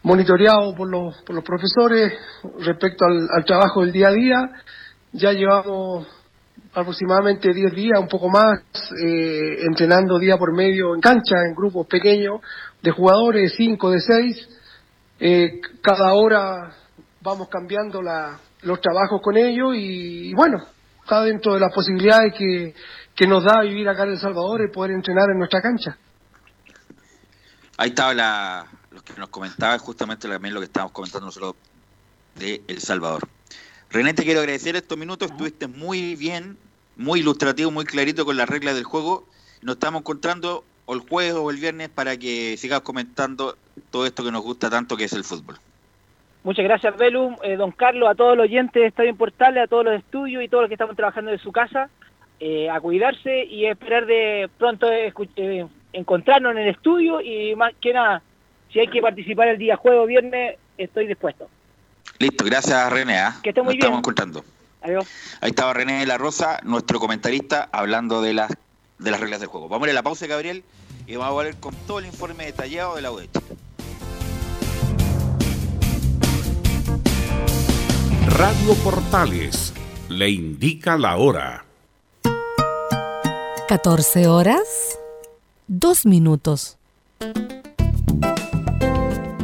monitoreado por los, por los profesores respecto al trabajo del día a día. Ya llevamos aproximadamente 10 días, un poco más, eh, entrenando día por medio en cancha, en grupos pequeños de jugadores, 5, de 6. Eh, cada hora vamos cambiando la, los trabajos con ellos y, bueno, está dentro de las posibilidades que, que nos da vivir acá en El Salvador y poder entrenar en nuestra cancha. Ahí estaba la, lo que nos comentaba justamente también lo que estábamos comentando nosotros de El Salvador. René, te quiero agradecer estos minutos, estuviste muy bien, muy ilustrativo, muy clarito con las reglas del juego. Nos estamos encontrando el jueves o el viernes para que sigas comentando todo esto que nos gusta tanto que es el fútbol. Muchas gracias, Belum, eh, don Carlos, a todos los oyentes de Estadio Portales, a todos los estudios y todos los que estamos trabajando de su casa, eh, a cuidarse y esperar de pronto eh, encontrarnos en el estudio y más que nada, si hay que participar el día jueves o viernes, estoy dispuesto. Listo, gracias René. ¿ah? Que esté muy bien. Estamos encontrando. Adiós. Ahí estaba René de la Rosa, nuestro comentarista, hablando de las, de las reglas del juego. Vamos a ir a la pausa, Gabriel, y vamos a volver con todo el informe detallado de la UDECH. Radio Portales le indica la hora. 14 horas, 2 minutos.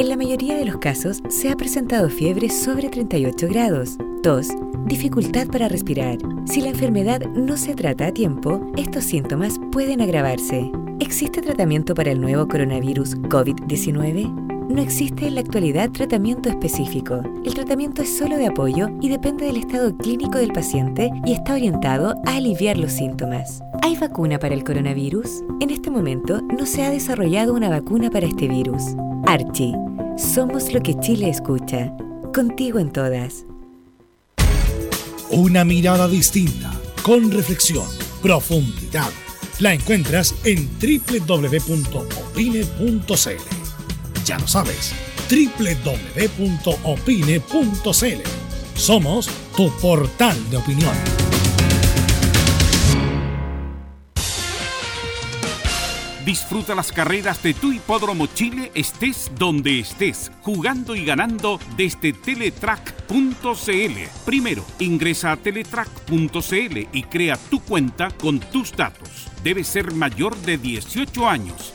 En la mayoría de los casos se ha presentado fiebre sobre 38 grados, tos, dificultad para respirar. Si la enfermedad no se trata a tiempo, estos síntomas pueden agravarse. ¿Existe tratamiento para el nuevo coronavirus COVID-19? No existe en la actualidad tratamiento específico. El tratamiento es solo de apoyo y depende del estado clínico del paciente y está orientado a aliviar los síntomas. ¿Hay vacuna para el coronavirus? En este momento no se ha desarrollado una vacuna para este virus. Archie, somos lo que Chile escucha. Contigo en todas. Una mirada distinta, con reflexión, profundidad. La encuentras en www.opine.cl. Ya lo sabes, www.opine.cl. Somos tu portal de opinión. Disfruta las carreras de tu hipódromo Chile estés donde estés, jugando y ganando desde teletrack.cl. Primero, ingresa a teletrack.cl y crea tu cuenta con tus datos. Debes ser mayor de 18 años.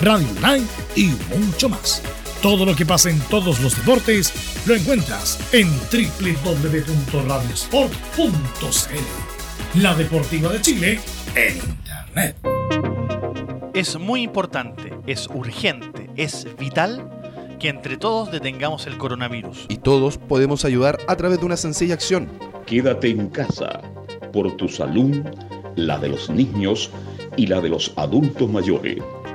radio online y mucho más. Todo lo que pasa en todos los deportes lo encuentras en www.radiosport.cl. La Deportiva de Chile en Internet. Es muy importante, es urgente, es vital que entre todos detengamos el coronavirus. Y todos podemos ayudar a través de una sencilla acción. Quédate en casa por tu salud, la de los niños y la de los adultos mayores.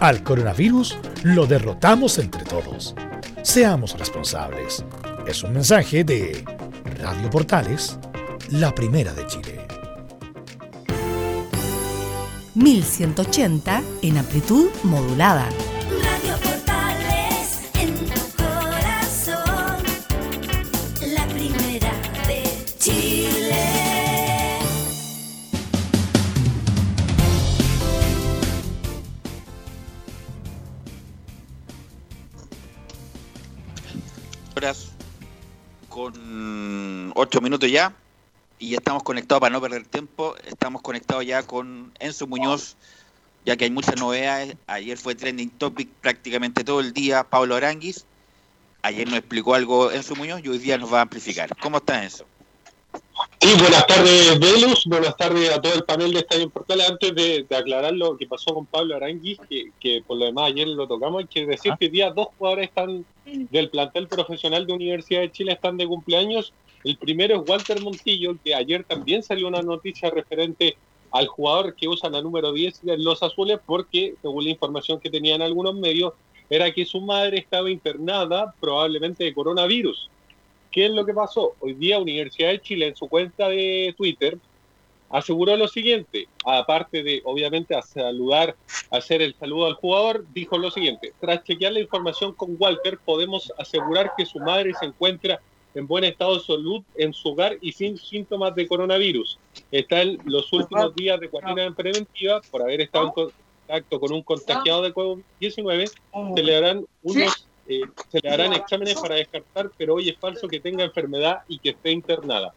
al coronavirus lo derrotamos entre todos. Seamos responsables. Es un mensaje de Radio Portales, la primera de Chile. 1180 en amplitud modulada. 8 minutos ya y estamos conectados para no perder tiempo. Estamos conectados ya con Enzo Muñoz, ya que hay muchas novedades. Ayer fue trending topic prácticamente todo el día Pablo Aranguis. Ayer nos explicó algo Enzo Muñoz y hoy día nos va a amplificar. ¿Cómo está Enzo? Sí, buenas tardes, Velus. Buenas tardes a todo el panel de Estadio Portales. Antes de, de aclarar lo que pasó con Pablo Aranguis, que, que por lo demás ayer lo tocamos, hay que decir que hoy día dos jugadores están del plantel profesional de Universidad de Chile están de cumpleaños. El primero es Walter Montillo, que ayer también salió una noticia referente al jugador que usa la número 10 de los azules, porque según la información que tenían algunos medios, era que su madre estaba internada probablemente de coronavirus. ¿Qué es lo que pasó? Hoy día Universidad de Chile en su cuenta de Twitter aseguró lo siguiente, aparte de obviamente a saludar, hacer el saludo al jugador, dijo lo siguiente, tras chequear la información con Walter podemos asegurar que su madre se encuentra en buen estado de salud en su hogar y sin síntomas de coronavirus. Está en los últimos días de cuarentena preventiva por haber estado en contacto con un contagiado de COVID-19, se le harán unos eh, se le harán exámenes para descartar, pero hoy es falso que tenga enfermedad y que esté internada.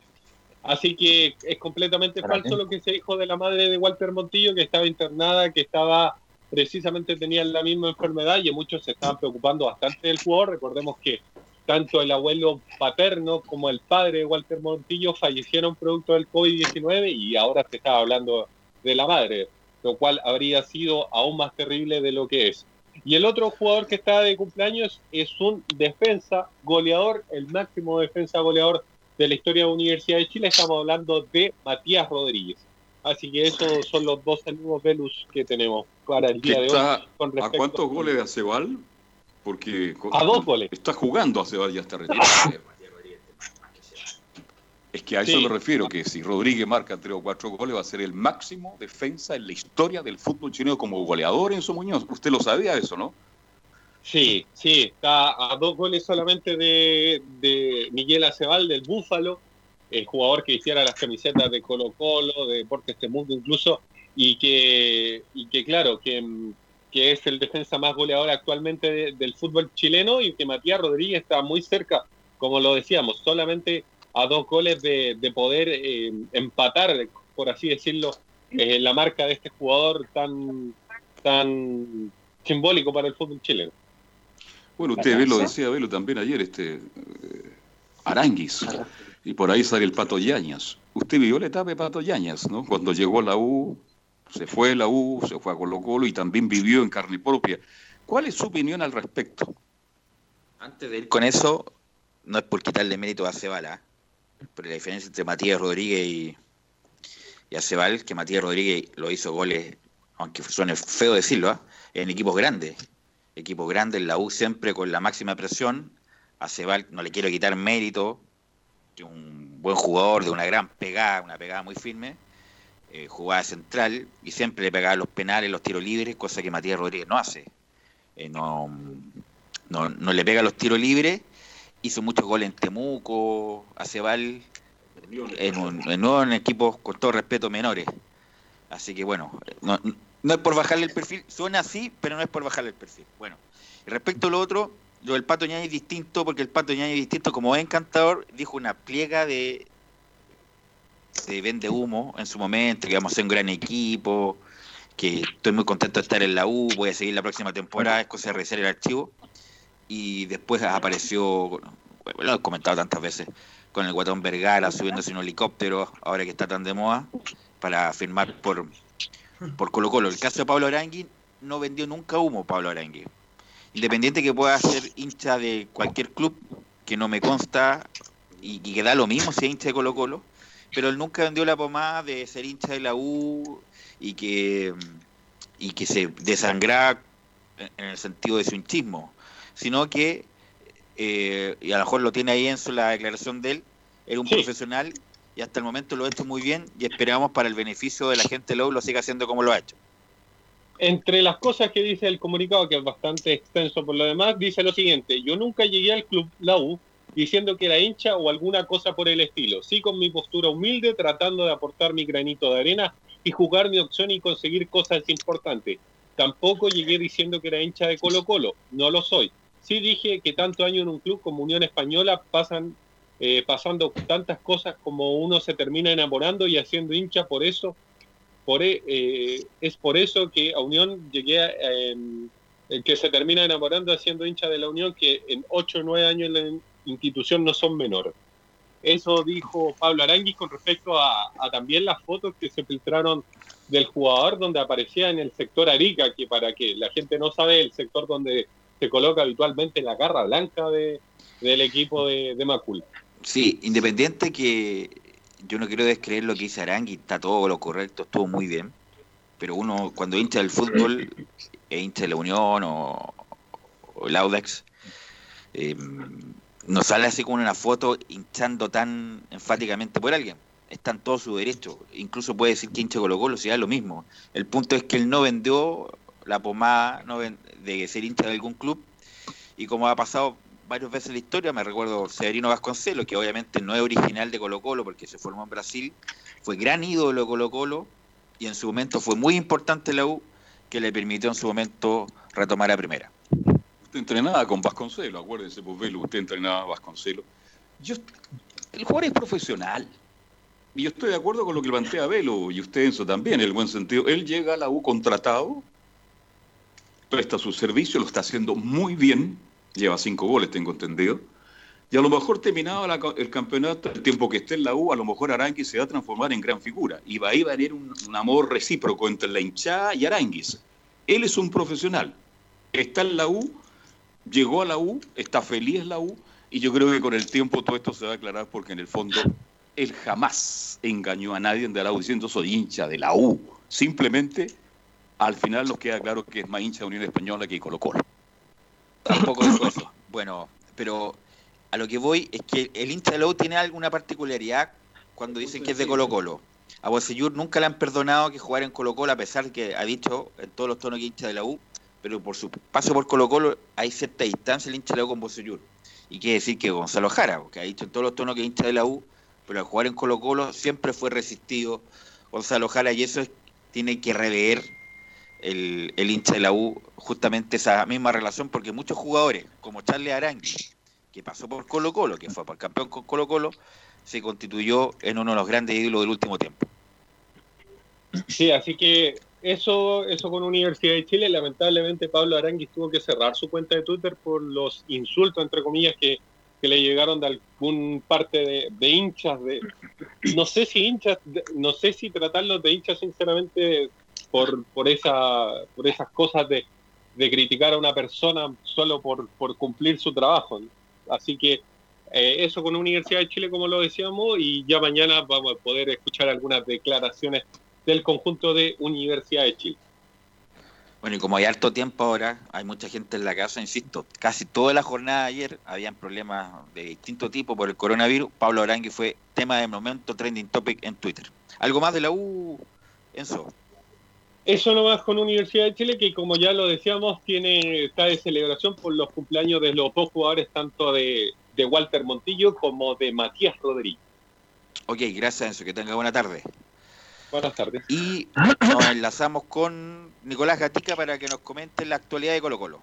Así que es completamente falso lo que se dijo de la madre de Walter Montillo, que estaba internada, que estaba precisamente tenía la misma enfermedad y muchos se estaban preocupando bastante del jugador. Recordemos que tanto el abuelo paterno como el padre de Walter Montillo fallecieron producto del COVID-19 y ahora se estaba hablando de la madre, lo cual habría sido aún más terrible de lo que es. Y el otro jugador que está de cumpleaños es un defensa goleador, el máximo defensa goleador de la historia de la Universidad de Chile. Estamos hablando de Matías Rodríguez. Así que esos son los dos saludos Velus que tenemos para el día de hoy. Con ¿A cuántos goles de Acebal? Porque A dos goles. Está jugando Acebal ya está retirado. [LAUGHS] Es que a eso Sí. me refiero, que si Rodríguez marca tres o cuatro goles va a ser el máximo defensa en la historia del fútbol chileno como goleador en su Muñoz. Usted lo sabía eso, ¿no? Sí, sí, está a dos goles solamente de, de Miguel Acebal del Búfalo, el jugador que hiciera las camisetas de Colo Colo, de Deportes Temuco incluso, y que, y que claro, que, que es el defensa más goleador actualmente de- del fútbol chileno y que Matías Rodríguez está muy cerca, como lo decíamos, solamente a dos goles de, de poder eh, empatar, por así decirlo, eh, la marca de este jugador tan, tan simbólico para el fútbol chileno. Bueno, usted ve, lo decía Velo también ayer, este eh, Aranguis, y por ahí sale el Pato Yañas. Usted vivió la etapa de Pato Yañas, ¿no? Cuando llegó a la U, se fue a la U, se fue a Colo Colo y también vivió en carne propia. ¿Cuál es su opinión al respecto? Antes de ir con eso, no es por quitarle mérito a Acebal, pero la diferencia entre Matías Rodríguez y, y Acebal, que Matías Rodríguez lo hizo goles, aunque suene feo decirlo, ¿ah? en equipos grandes. Equipos grandes, la U siempre con la máxima presión. Acebal no le quiero quitar mérito, que un buen jugador, de una gran pegada, una pegada muy firme. eh, jugada central y siempre le pegaba los penales, los tiros libres, cosa que Matías Rodríguez no hace. Eh, no, no le pega los tiros libres. Hizo muchos goles en Temuco, Acebal, en, un, en, en equipos, con todo respeto, menores. Así que bueno, no, no es por bajarle el perfil, suena así, pero no es por bajarle el perfil. Bueno, respecto a lo otro, lo del Pato Ñañez es distinto, porque el Pato Ñañez es distinto, como es encantador, dijo una pliega de, de vende humo en su momento, que vamos a ser un gran equipo, que estoy muy contento de estar en la U, voy a seguir la próxima temporada, es cosa de revisar el archivo. Y después apareció, lo he comentado tantas veces, con el Guatón Vergara subiéndose en un helicóptero, ahora que está tan de moda, para firmar por, por Colo Colo. El caso de Pablo Arangui no vendió nunca humo Pablo Arangui. Independiente que pueda ser hincha de cualquier club, que no me consta, y, y que da lo mismo si es hincha de Colo Colo, pero él nunca vendió la pomada de ser hincha de la U y que, y que se desangraba en el sentido de su hinchismo, sino que, eh, y a lo mejor lo tiene ahí en su, la declaración de él, era un Sí. profesional y hasta el momento lo ha hecho muy bien y esperamos para el beneficio de la gente U lo siga haciendo como lo ha hecho. Entre las cosas que dice el comunicado, que es bastante extenso por lo demás, dice lo siguiente, yo nunca llegué al club La U diciendo que era hincha o alguna cosa por el estilo, sí con mi postura humilde, tratando de aportar mi granito de arena y jugar mi opción y conseguir cosas importantes. Tampoco llegué diciendo que era hincha de Colo Colo, no lo soy. Sí dije que tanto año en un club como Unión Española pasan eh, pasando tantas cosas como uno se termina enamorando y haciendo hincha por eso. Por, e- eh, es por eso que a Unión llegué a, em, que se termina enamorando haciendo hincha de la Unión, que en 8 o 9 años en la institución no son menores. Eso dijo Pablo Aranguis con respecto a, a también las fotos que se filtraron del jugador donde aparecía en el sector Arica, que para que la gente no sabe, el sector donde se coloca habitualmente la garra blanca de, del equipo de, de Macul. Sí, independiente que yo no quiero descreer lo que dice Arangui, está todo lo correcto, estuvo muy bien. Pero uno, cuando hincha del fútbol, e hincha la Unión o, o el Audax, eh, no sale así con una foto hinchando tan enfáticamente por alguien. Está en todo su derecho. Incluso puede decir que hincha Colo Colo, si es lo mismo. El punto es que él no vendió la pomada no de ser hincha de algún club. Y como ha pasado varias veces en la historia, me recuerdo Severino Vasconcelos, que obviamente no es original de Colo Colo porque se formó en Brasil, fue gran ídolo de Colo Colo y en su momento fue muy importante la U, que le permitió en su momento retomar a primera. Usted entrenaba con Vasconcelos, acuérdese, pues Velo, usted entrenaba a Vasconcelos. Yo, el jugador es profesional. Y yo estoy de acuerdo con lo que plantea Velo, y usted Enzo también, en el buen sentido. Él llega a la U contratado, presta su servicio, lo está haciendo muy bien, lleva cinco goles, tengo entendido. Y a lo mejor terminado el campeonato, el tiempo que esté en la U, a lo mejor Aranguis se va a transformar en gran figura. Y va ahí va a un, un amor recíproco entre la hinchada y Aranguis. Él es un profesional. Está en la U, llegó a la U, está feliz en la U, y yo creo que con el tiempo todo esto se va a aclarar porque en el fondo él jamás engañó a nadie de la U diciendo soy hincha de la U. Simplemente al final nos queda claro que es más hincha de Unión Española que Colo Colo. Tampoco dijo eso. Bueno, pero a lo que voy es que el hincha de la U tiene alguna particularidad cuando dicen que es de Colo Colo. A Bocellur nunca le han perdonado que jugara en Colo Colo, a pesar de que ha dicho en todos los tonos que es hincha de la U, pero por su paso por Colo Colo hay cierta distancia el hincha de la U con Bocellur. Y quiere decir que Gonzalo Jara, que ha dicho en todos los tonos que es hincha de la U, pero al jugar en Colo Colo siempre fue resistido Gonzalo Jara y eso es- tiene que rever el, el hincha de la U justamente esa misma relación porque muchos jugadores como Charles Arangui que pasó por Colo Colo, que fue por campeón con Colo Colo, se constituyó en uno de los grandes ídolos del último tiempo. Sí, así que eso, eso con Universidad de Chile, lamentablemente Pablo Aranguis tuvo que cerrar su cuenta de Twitter por los insultos, entre comillas, que, que le llegaron de algún parte de, de hinchas, de no sé si hinchas, no sé si tratarlos de hinchas sinceramente por, por esa, por esas cosas de, de criticar a una persona solo por, por cumplir su trabajo. Así que eh, eso con Universidad de Chile, como lo decíamos, y ya mañana vamos a poder escuchar algunas declaraciones del conjunto de Universidad de Chile. Bueno, y como hay harto tiempo ahora, hay mucha gente en la casa, insisto, casi toda la jornada de ayer habían problemas de distinto tipo por el coronavirus. Pablo Arangui fue tema de momento trending topic en Twitter. ¿Algo más de la U, Enzo? Eso nomás con Universidad de Chile, que como ya lo decíamos, tiene está de celebración por los cumpleaños de los dos jugadores, tanto de, de Walter Montillo como de Matías Rodríguez. Ok, gracias Enzo, que tenga buena tarde. Buenas tardes. Y nos enlazamos con Nicolás Gatica para que nos comente la actualidad de Colo Colo.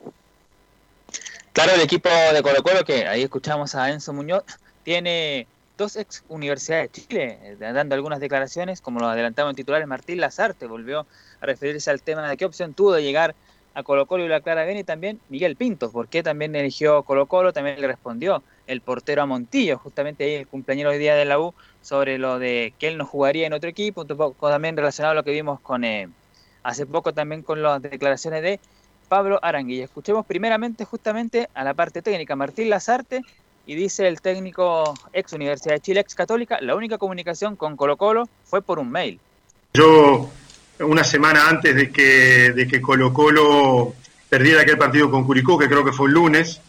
Claro, el equipo de Colo Colo, que ahí escuchamos a Enzo Muñoz, tiene dos ex universidades de Chile, eh, dando algunas declaraciones, como lo adelantamos en titulares, Martín Lazarte volvió a referirse al tema de qué opción tuvo de llegar a Colo Colo y la Clara bien y también Miguel Pintos, por qué también eligió Colo Colo, también le respondió el portero a Montillo, justamente ahí el cumpleañero hoy día de la U, sobre lo de que él no jugaría en otro equipo, un poco también relacionado a lo que vimos con eh, hace poco también con las declaraciones de Pablo Aranguilla. Escuchemos primeramente justamente a la parte técnica, Martín Lazarte, y dice el técnico ex Universidad de Chile, ex Católica, la única comunicación con Colo Colo fue por un mail. Yo, una semana antes de que, de que Colo Colo perdiera aquel partido con Curicó, que creo que fue un lunes,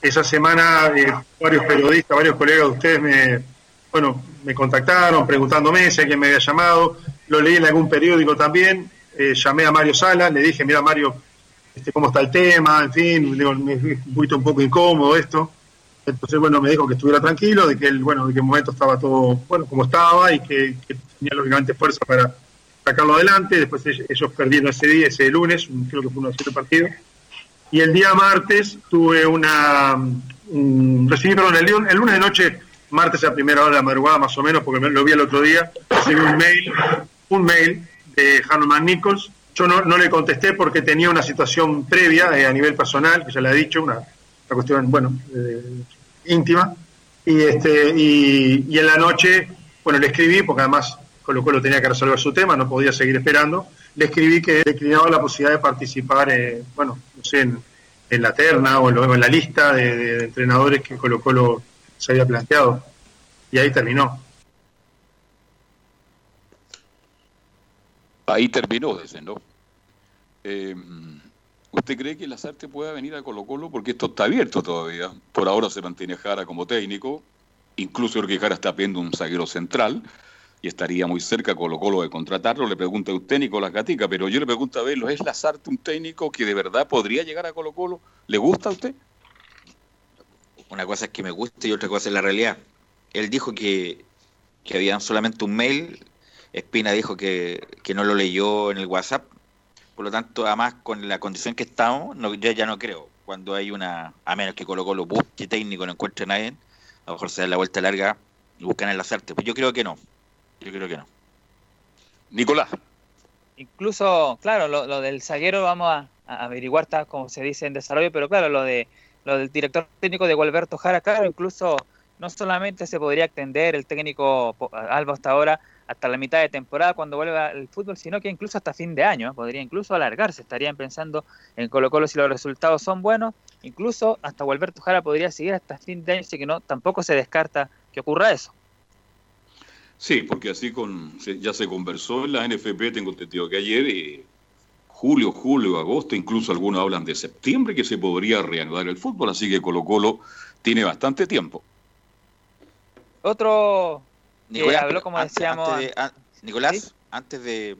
esa semana eh, varios periodistas, varios colegas de ustedes me, bueno, me contactaron preguntándome si alguien me había llamado, lo leí en algún periódico también, eh, llamé a Mario Sala, le dije, mira Mario, este, cómo está el tema, en fin, digo, me me- un poquito un poco incómodo esto. Entonces, bueno, me dijo que estuviera tranquilo, de que él, bueno, de que en momento estaba todo, bueno, como estaba y que, tenía lógicamente fuerza para sacarlo adelante. Después ellos, perdieron ese día, ese lunes, un- creo que fue uno de siete. Y el día martes tuve una, mm, recibí, perdón, el, el lunes de noche martes a primera hora de la madrugada más o menos, porque lo vi el otro día, recibí un mail, un mail de Hanuman Nichols. Yo no, no le contesté porque tenía una situación previa eh, a nivel personal, que ya le he dicho, una, una cuestión, bueno, eh, íntima. Y, este, y, y en la noche, bueno, le escribí, porque además con lo cual tenía que resolver su tema, no podía seguir esperando. Le escribí que declinaba la posibilidad de participar, eh, bueno, no sé, en, la terna o en, la lista de, entrenadores que Colo Colo se había planteado. Y ahí terminó. Ahí terminó, dicen, ¿no? Eh, ¿Usted cree que Lazarte pueda venir a Colo Colo? Porque esto está abierto todavía. Por ahora se mantiene Jara como técnico. Incluso que Jara está pidiendo un zaguero central y estaría muy cerca Colo Colo de contratarlo. Le pregunta a usted, Nicolás Gatica, pero yo le pregunto a Velo, ¿es Lazarte un técnico que de verdad podría llegar a Colo Colo? ¿Le gusta a usted? Una cosa es que me guste y otra cosa es la realidad. Él dijo que, que solamente un mail. Espina dijo que, que no lo leyó en el WhatsApp. Por lo tanto, además, con la condición que estamos, no, yo ya no creo. Cuando hay una, a menos que Colo Colo busque técnico, no encuentre a nadie, a lo mejor se da la vuelta larga y buscan el Lazarte. Pues yo creo que no. Yo creo que no. Nicolás. Incluso, claro, lo, lo del zaguero vamos a, a averiguar, está como se dice en desarrollo, pero claro, lo de lo del director técnico de Gualberto Jara, claro, incluso no solamente se podría extender el técnico po- Alba hasta ahora, hasta la mitad de temporada cuando vuelva el fútbol, sino que incluso hasta fin de año, ¿eh? podría incluso alargarse, estarían pensando en Colo Colo si los resultados son buenos, incluso hasta Gualberto Jara podría seguir hasta fin de año, así que no, tampoco se descarta que ocurra eso. Sí, porque así con ya se conversó en la NFP, tengo entendido que ayer, eh, julio, julio, agosto, incluso algunos hablan de septiembre que se podría reanudar el fútbol, así que Colo Colo tiene bastante tiempo. Otro Nicolás, habló, pero como antes- decíamos, antes de- an- Nicolás, antes de.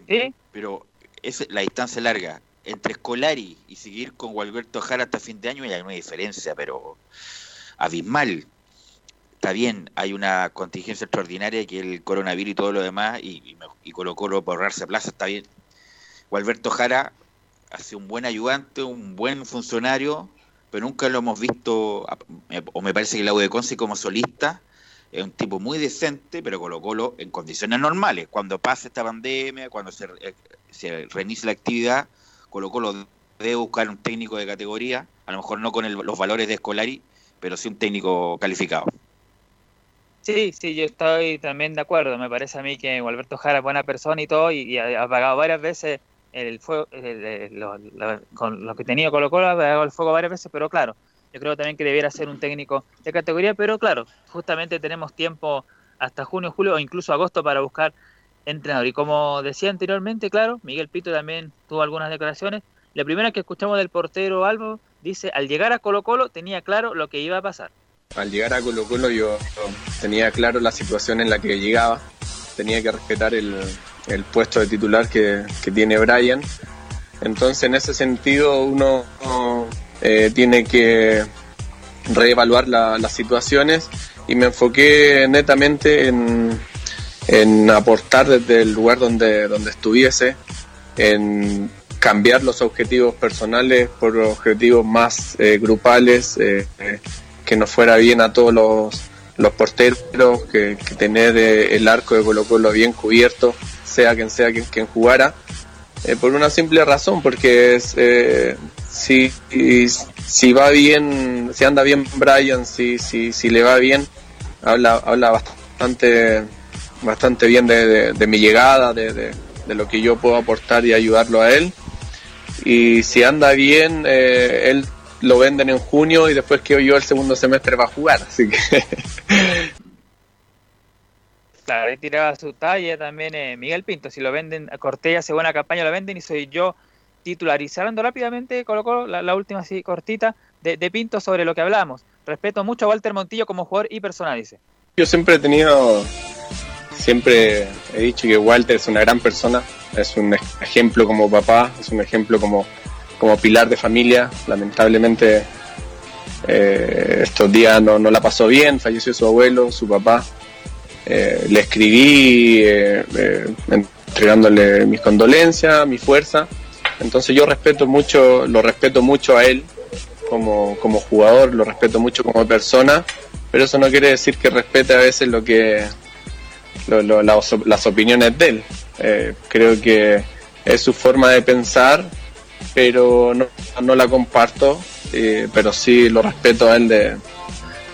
Pero es la distancia larga. Entre Scolari y seguir con Gualberto Jara hasta fin de año hay una diferencia, pero abismal. Está bien, hay una contingencia extraordinaria que el coronavirus y todo lo demás, y, y, y Colo Colo por ahorrarse plaza, está bien. Gualberto Jara hace un buen ayudante, un buen funcionario, pero nunca lo hemos visto, o me parece que la U de Conce como solista, es un tipo muy decente, pero Colo Colo en condiciones normales. Cuando pase esta pandemia, cuando se, eh, se reinicie la actividad, Colo Colo debe buscar un técnico de categoría, a lo mejor no con los valores de Scolari, pero sí un técnico calificado. Sí, sí, yo estoy también de acuerdo. Me parece a mí que Alberto Jara es buena persona y todo, y, ha apagado varias veces el fuego, el- lo, lo- con lo que tenía Colo Colo, ha apagado el fuego varias veces, pero claro, yo creo también que debiera ser un técnico de categoría, pero claro, justamente tenemos tiempo hasta junio, julio o incluso agosto para buscar entrenador. Y como decía anteriormente, claro, Miguel Pito también tuvo algunas declaraciones. La primera que escuchamos del portero Albo dice, al llegar a Colo Colo tenía claro lo que iba a pasar. Al llegar a Colo Colo yo tenía claro la situación en la que llegaba, tenía que respetar el, el puesto de titular que, que tiene Brian. Entonces en ese sentido uno eh, tiene que reevaluar la- las situaciones y me enfoqué netamente en, en aportar desde el lugar donde, donde estuviese, en cambiar los objetivos personales por objetivos más eh, grupales, eh, que nos fuera bien a todos los, los porteros, que, que tener el arco de Colo Colo bien cubierto, sea quien sea quien, jugara, por una simple razón, porque es, si, si va bien, si anda bien Brian, si, si, si le va bien, habla, habla bastante, bastante bien de, de- mi llegada, de, de- lo que yo puedo aportar y ayudarlo a él. Y si anda bien, eh, él lo venden en junio y después que yo el segundo semestre va a jugar, así que [LAUGHS] Claro, ahí tiraba su talla también eh, Miguel Pinto. Si lo venden, Cortés hace buena campaña, lo venden y soy yo titularizando rápidamente, colocó la, última así cortita de, Pinto sobre lo que hablamos. Respeto mucho a Walter Montillo como jugador y persona, dice. Yo siempre he tenido, siempre he dicho que Walter es una gran persona, es un ej- ejemplo como papá, es un ejemplo como, como pilar de familia. Lamentablemente eh, estos días no, no la pasó bien, falleció su abuelo, su papá. Eh, le escribí eh, entregándole mis condolencias, mi fuerza. Entonces yo respeto mucho, lo respeto mucho a él como, como jugador, lo respeto mucho como persona pero eso no quiere decir que respete a veces lo que lo- las, las opiniones de él. Eh, creo que es su forma de pensar, pero no, no la comparto, eh, pero sí lo respeto a él de,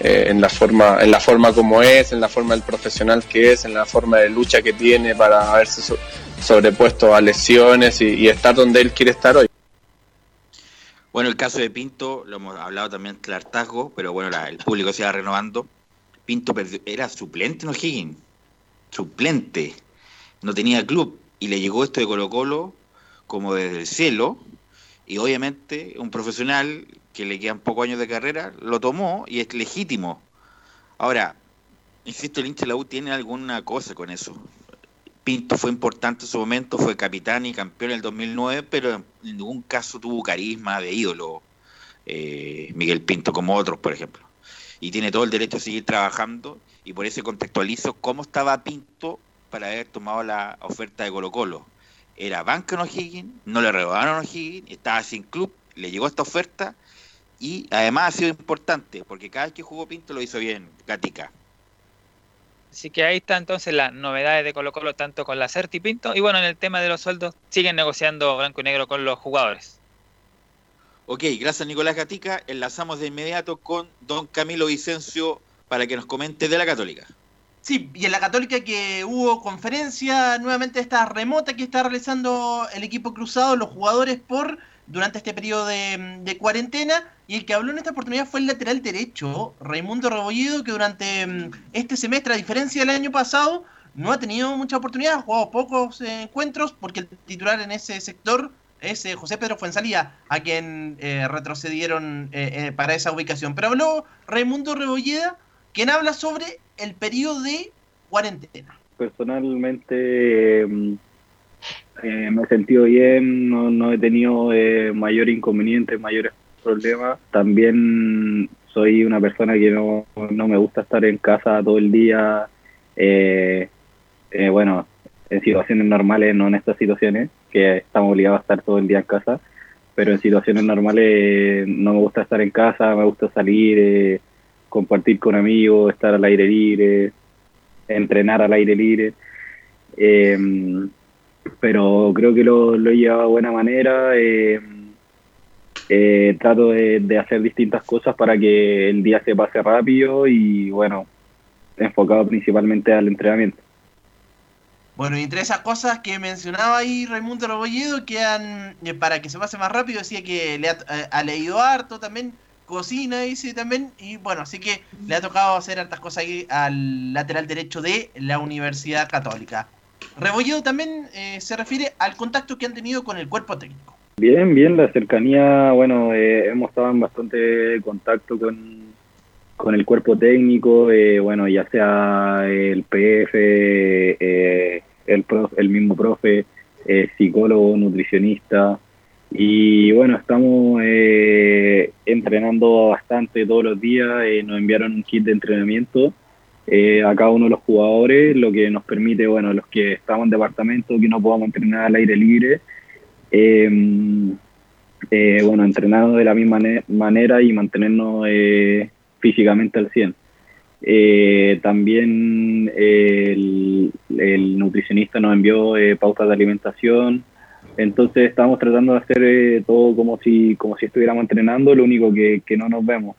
eh, en la forma en la forma como es, en la forma del profesional que es, en la forma de lucha que tiene para haberse so- sobrepuesto a lesiones y, estar donde él quiere estar hoy. Bueno, el caso de Pinto, lo hemos hablado también el pero bueno, la- el público se va renovando. Pinto perdió- era suplente en O'Higgins, suplente, no tenía club, y le llegó esto de Colo Colo como desde el cielo, y obviamente un profesional que le quedan pocos años de carrera, lo tomó y es legítimo. Ahora, insisto, el hincha de la U tiene alguna cosa con eso. Pinto fue importante en su momento, fue capitán y campeón en el 2009, pero en ningún caso tuvo carisma de ídolo eh, Miguel Pinto, como otros, por ejemplo. Y tiene todo el derecho a seguir trabajando, y por eso contextualizo cómo estaba Pinto para haber tomado la oferta de Colo Colo. Era banca en O'Higgins, no le robaron a O'Higgins, estaba sin club, le llegó esta oferta, y además ha sido importante, porque cada vez que jugó Pinto lo hizo bien, Gatica. Así que ahí está entonces las novedades de Colo Colo tanto con la Certi y Pinto. Y bueno, en el tema de los sueldos, siguen negociando blanco y negro con los jugadores. Ok, gracias Nicolás Gatica. Enlazamos de inmediato con don Camilo Vicencio para que nos comente de la Católica. Sí, y en la Católica que hubo conferencia nuevamente esta remota que está realizando el equipo cruzado, los jugadores por durante este periodo de, cuarentena, y el que habló en esta oportunidad fue el lateral derecho, Raimundo Rebolledo, que durante mm, este semestre, a diferencia del año pasado, no ha tenido mucha oportunidad, ha jugado pocos eh, encuentros, porque el titular en ese sector es eh, José Pedro Fuensalía, a quien eh, retrocedieron eh, para esa ubicación. Pero habló Raimundo Rebolleda, quien habla sobre el periodo de cuarentena. Personalmente eh, me he sentido bien, no, no he tenido eh, mayor inconveniente, mayores problemas. También soy una persona que no, no me gusta estar en casa todo el día. eh, eh, bueno, en situaciones normales, no en estas situaciones, que estamos obligados a estar todo el día en casa, pero en situaciones normales no me gusta estar en casa, me gusta salir, eh, compartir con amigos, estar al aire libre, entrenar al aire libre. Eh, pero creo que lo, lo he llevado de buena manera. eh, eh, trato de, hacer distintas cosas para que el día se pase rápido y bueno, enfocado principalmente al entrenamiento. Bueno, y entre esas cosas que mencionaba ahí Raimundo Rebolledo, quedan, eh, para que se pase más rápido, decía que le ha, eh, ha leído harto también, cocina, dice también, y bueno, así que le ha tocado hacer hartas cosas ahí al lateral derecho de la Universidad Católica. Rebolledo también eh, se refiere al contacto que han tenido con el cuerpo técnico. Bien, bien, la cercanía, bueno, eh, hemos estado en bastante contacto con, con el cuerpo técnico, eh, bueno, ya sea el PF, eh, el, prof- el mismo profe, eh, psicólogo, nutricionista, y bueno, estamos eh, entrenando bastante todos los días, nos enviaron un kit de entrenamiento eh, a cada uno de los jugadores, lo que nos permite, bueno, los que estamos en departamento, que no podamos entrenar al aire libre, eh, eh, bueno, entrenarnos de la misma mane- manera y mantenernos eh, físicamente al 100. Eh, también el, el nutricionista nos envió pautas de alimentación, entonces estamos tratando de hacer todo como si, como si estuviéramos entrenando, lo único que, que no nos vemos.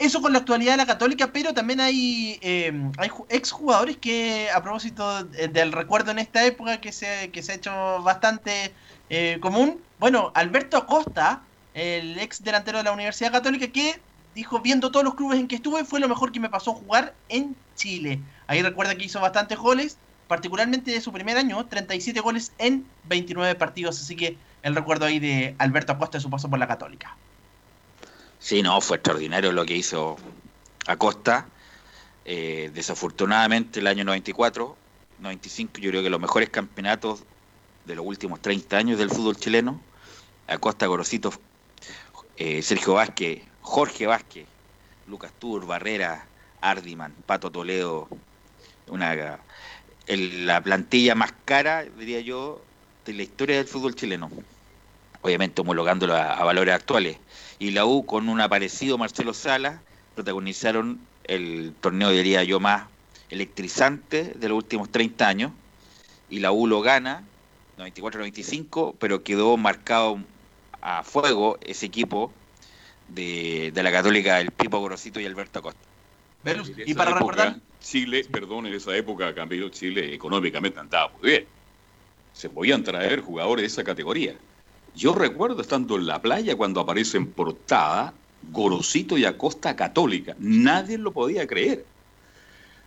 Eso con la actualidad de la Católica, pero también hay, eh, ju- exjugadores que, a propósito de- del recuerdo en esta época que se, que se ha hecho bastante eh, común, bueno, Alberto Acosta, el ex delantero de la Universidad Católica, que dijo, viendo todos los clubes en que estuve, fue lo mejor que me pasó jugar en Chile. Ahí recuerda que hizo bastantes goles, particularmente de su primer año, 37 goles en 29 partidos, así que el recuerdo ahí de Alberto Acosta de su paso por la Católica. Sí, no, fue extraordinario lo que hizo Acosta. Eh, desafortunadamente el año 94, 95, yo creo que los mejores campeonatos de los últimos 30 años del fútbol chileno, Acosta, Gorosito, eh, Sergio Vázquez, Jorge Vázquez, Lucas Tur, Barrera, Ardiman, Pato Toledo, una la plantilla más cara, diría yo, de la historia del fútbol chileno. Obviamente homologándolo a valores actuales. Y la U con un aparecido Marcelo Sala, protagonizaron el torneo, diría yo, más electrizante de los últimos 30 años. Y la U lo gana, 94-95, pero quedó marcado a fuego ese equipo de, de la Católica, el Pipo Gorosito y Alberto Acosta. En esa época, Chile, perdón, en esa época cambió Chile económicamente andaba muy bien. Se podían traer jugadores de esa categoría. Yo recuerdo estando en la playa cuando aparece en portada Gorosito y Acosta Católica. Nadie lo podía creer.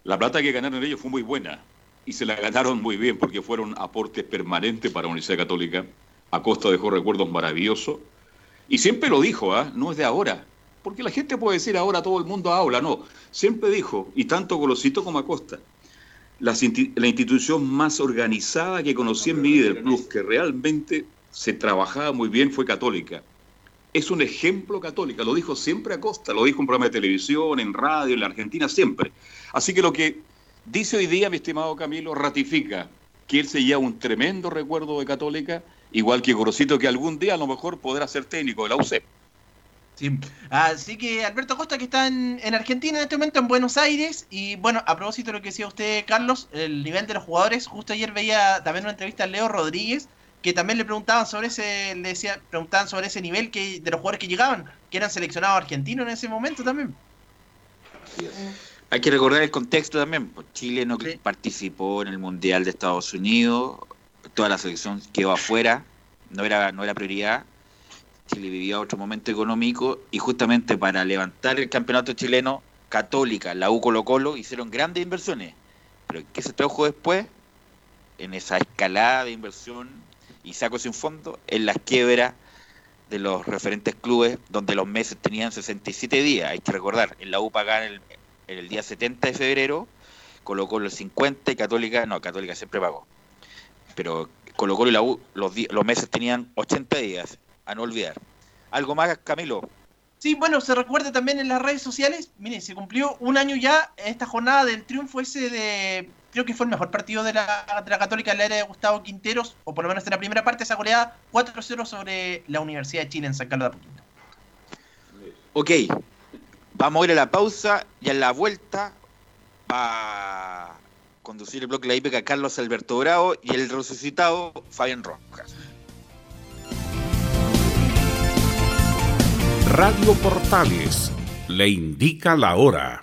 La plata que ganaron ellos fue muy buena y se la ganaron muy bien porque fueron aportes permanentes para la Universidad Católica. Acosta dejó recuerdos maravillosos y siempre lo dijo, ¿ah? no es de ahora. Porque la gente puede decir ahora todo el mundo habla, no. Siempre dijo, y tanto Gorosito como Acosta, la, la institución más organizada que conocí en mi vida, el club, que realmente se trabajaba muy bien, fue Católica. Es un ejemplo católica, lo dijo siempre Acosta, lo dijo en programa de televisión, en radio, en la Argentina, siempre. Así que lo que dice hoy día, mi estimado Camilo, ratifica que él se un tremendo recuerdo de Católica, igual que Gorosito, que algún día a lo mejor podrá ser técnico de la UCEP. Sí. Así que Alberto Costa, que está en, en Argentina en este momento, en Buenos Aires. Y bueno, a propósito de lo que decía usted, Carlos, el nivel de los jugadores. Justo ayer veía también una entrevista a Leo Rodríguez, que también le preguntaban sobre ese, le decía, preguntaban sobre ese nivel que, de los jugadores que llegaban, que eran seleccionados argentinos en ese momento también. Hay que recordar el contexto también. pues, Chile no participó en el Mundial de Estados Unidos, toda la selección quedó afuera, no era, no era prioridad. Chile vivía otro momento económico y justamente para levantar el campeonato chileno, Católica, la U Colo Colo hicieron grandes inversiones. Pero ¿qué se tradujo después? En esa escalada de inversión y saco sin fondo, en las quiebras de los referentes clubes, donde los meses tenían 67 días. Hay que recordar, en la U pagaban el, el día 70 de febrero, Colo Colo el 50 y Católica, no, Católica siempre pagó. Pero Colo Colo y la los, los meses tenían 80 días, a no olvidar. ¿Algo más, Camilo? Sí, bueno, se recuerda también en las redes sociales. Miren, se cumplió un año ya esta jornada del triunfo ese de. Creo que fue el mejor partido de la, de la Católica en la era de Gustavo Quinteros, o por lo menos en la primera parte, esa goleada 4-0 sobre la Universidad de Chile en San Carlos de Apoquindo. Ok, vamos a ir a la pausa y a la vuelta va a conducir el bloque de la hípica Carlos Alberto Bravo y el resucitado Fabián Rojas. Radio Portales le indica la hora.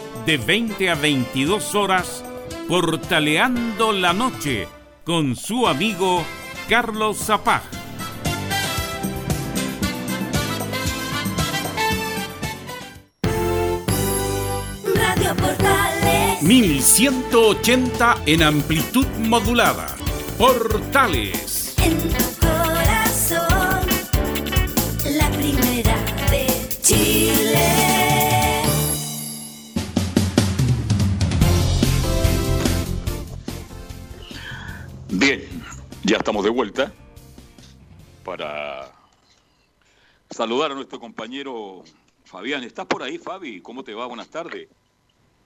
de 20 a 22 horas Portaleando la Noche con su amigo Carlos Zapag. Radio Portales. 1180 en amplitud modulada. Portales. En Ya estamos de vuelta para saludar a nuestro compañero Fabián. ¿Estás por ahí, Fabi? ¿Cómo te va? Buenas tardes.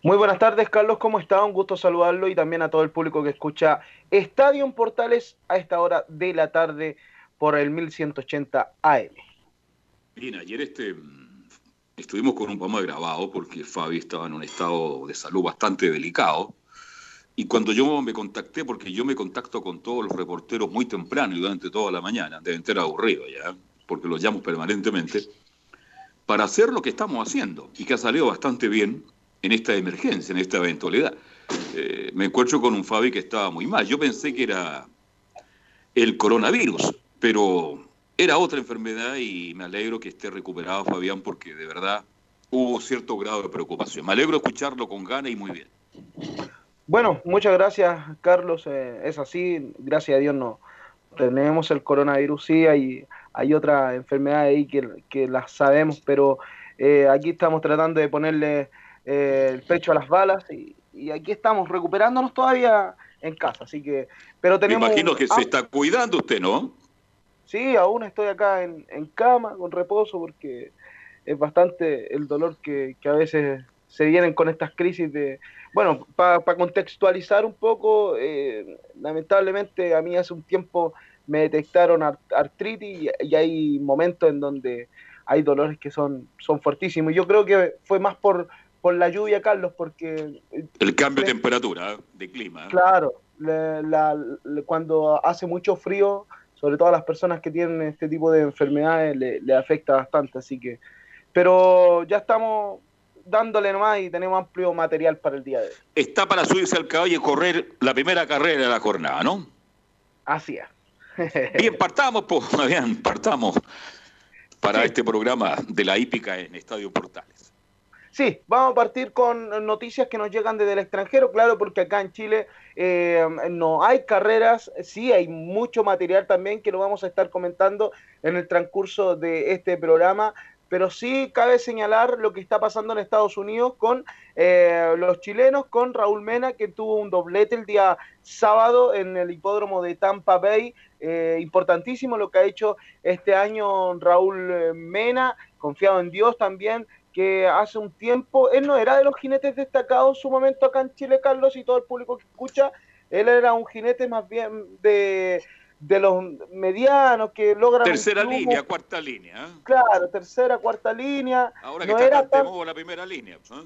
Muy buenas tardes, Carlos. ¿Cómo está? Un gusto saludarlo y también a todo el público que escucha Estadio Portales a esta hora de la tarde por el 1180 AM. Bien, ayer este, estuvimos con un programa grabado porque Fabi estaba en un estado de salud bastante delicado. Y cuando yo me contacté, porque yo me contacto con todos los reporteros muy temprano y durante toda la mañana, deben estar aburridos ya, porque los llamo permanentemente, para hacer lo que estamos haciendo y que ha salido bastante bien en esta emergencia, en esta eventualidad. Eh, me encuentro con un Fabi que estaba muy mal. Yo pensé que era el coronavirus, pero era otra enfermedad y me alegro que esté recuperado Fabián porque de verdad hubo cierto grado de preocupación. Me alegro escucharlo con ganas y muy bien. Bueno, muchas gracias, Carlos. Eh, es así, gracias a Dios no tenemos el coronavirus, sí, hay, hay otra enfermedad ahí que, que las sabemos, pero eh, aquí estamos tratando de ponerle eh, el pecho a las balas y, y aquí estamos recuperándonos todavía en casa, así que, pero tenemos... Me imagino que se está cuidando usted, ¿no? Sí, aún estoy acá en, en cama, con reposo, porque es bastante el dolor que, que a veces se vienen con estas crisis de... Bueno, para contextualizar un poco, eh, lamentablemente a mí hace un tiempo me detectaron ar- artritis y, y hay momentos en donde hay dolores que son, son fuertísimos. Yo creo que fue más por, por la lluvia, Carlos, porque El cambio de temperatura, ¿eh? de clima. ¿eh? Claro, la- la- la- cuando hace mucho frío, sobre todo a las personas que tienen este tipo de enfermedades, le, le afecta bastante, así que... Pero ya estamos dándole nomás y tenemos amplio material para el día de hoy. Está para subirse al caballo y correr la primera carrera de la jornada, ¿no? Así es. [LAUGHS] Bien, partamos, pues, [LAUGHS] bien, partamos para este programa de la hípica en Estadio Portales. Sí, vamos a partir con noticias que nos llegan desde el extranjero, claro, porque acá en Chile eh, no hay carreras, sí hay mucho material también que lo vamos a estar comentando en el transcurso de este programa, pero sí cabe señalar lo que está pasando en Estados Unidos con eh, los chilenos, con Raúl Mena, que tuvo un doblete el día sábado en el hipódromo de Tampa Bay. Eh, importantísimo lo que ha hecho este año Raúl eh, Mena, confiado en Dios también, que hace un tiempo, él no era de los jinetes destacados en su momento acá en Chile, Carlos, y todo el público que escucha, él era un jinete más bien de, de los medianos que logran... Tercera línea, cuarta línea. ¿eh? Claro, tercera, cuarta línea. Ahora que no está era tan, la primera línea. ¿eh?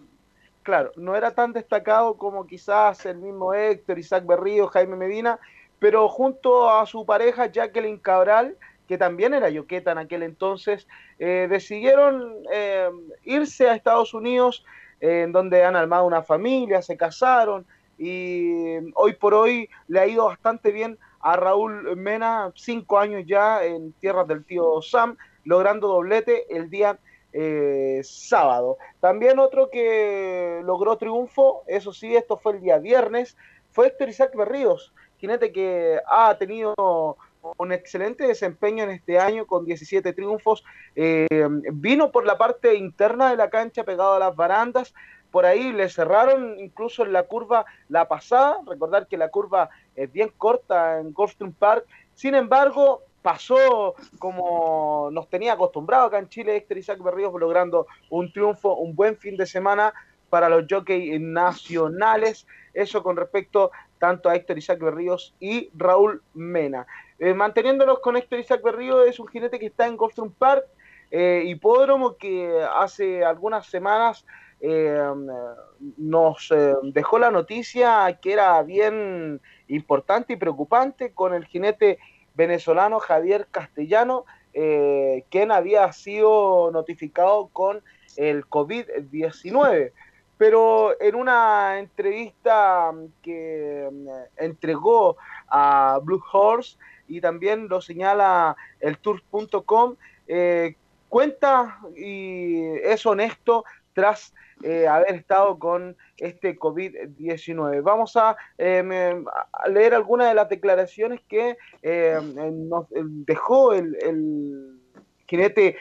claro, no era tan destacado como quizás el mismo Héctor, Isaac Berrío, Jaime Medina, pero junto a su pareja Jacqueline Cabral, que también era yoqueta en aquel entonces, eh, decidieron eh, irse a Estados Unidos, eh, en donde han armado una familia, se casaron y hoy por hoy le ha ido bastante bien a Raúl Mena, cinco años ya en tierras del tío Sam, logrando doblete el día eh, sábado. También otro que logró triunfo, eso sí, esto fue el día viernes, fue Héctor Isaac Berríos, jinete que ha tenido un excelente desempeño en este año con 17 triunfos. Eh, vino por la parte interna de la cancha pegado a las barandas. Por ahí le cerraron incluso en la curva la pasada. Recordar que la curva es bien corta en Gulfstream Park. Sin embargo, pasó como nos tenía acostumbrado acá en Chile Héctor Isaac Berríos logrando un triunfo, un buen fin de semana para los jockeys nacionales. Eso con respecto tanto a Héctor Isaac Berríos y Raúl Mena. Eh, manteniéndonos con Héctor Isaac Berríos, es un jinete que está en Gulfstream Park, eh, hipódromo que hace algunas semanas eh, nos eh, dejó la noticia que era bien importante y preocupante con el jinete venezolano Javier Castellano, eh, quien había sido notificado con el COVID-19 pero en una entrevista que mm, entregó a Blue Horse y también lo señala el tour.com, eh, cuenta y es honesto tras eh, haber estado con este COVID-19. Vamos a, eh, a leer algunas de las declaraciones que eh, nos dejó el, el jinete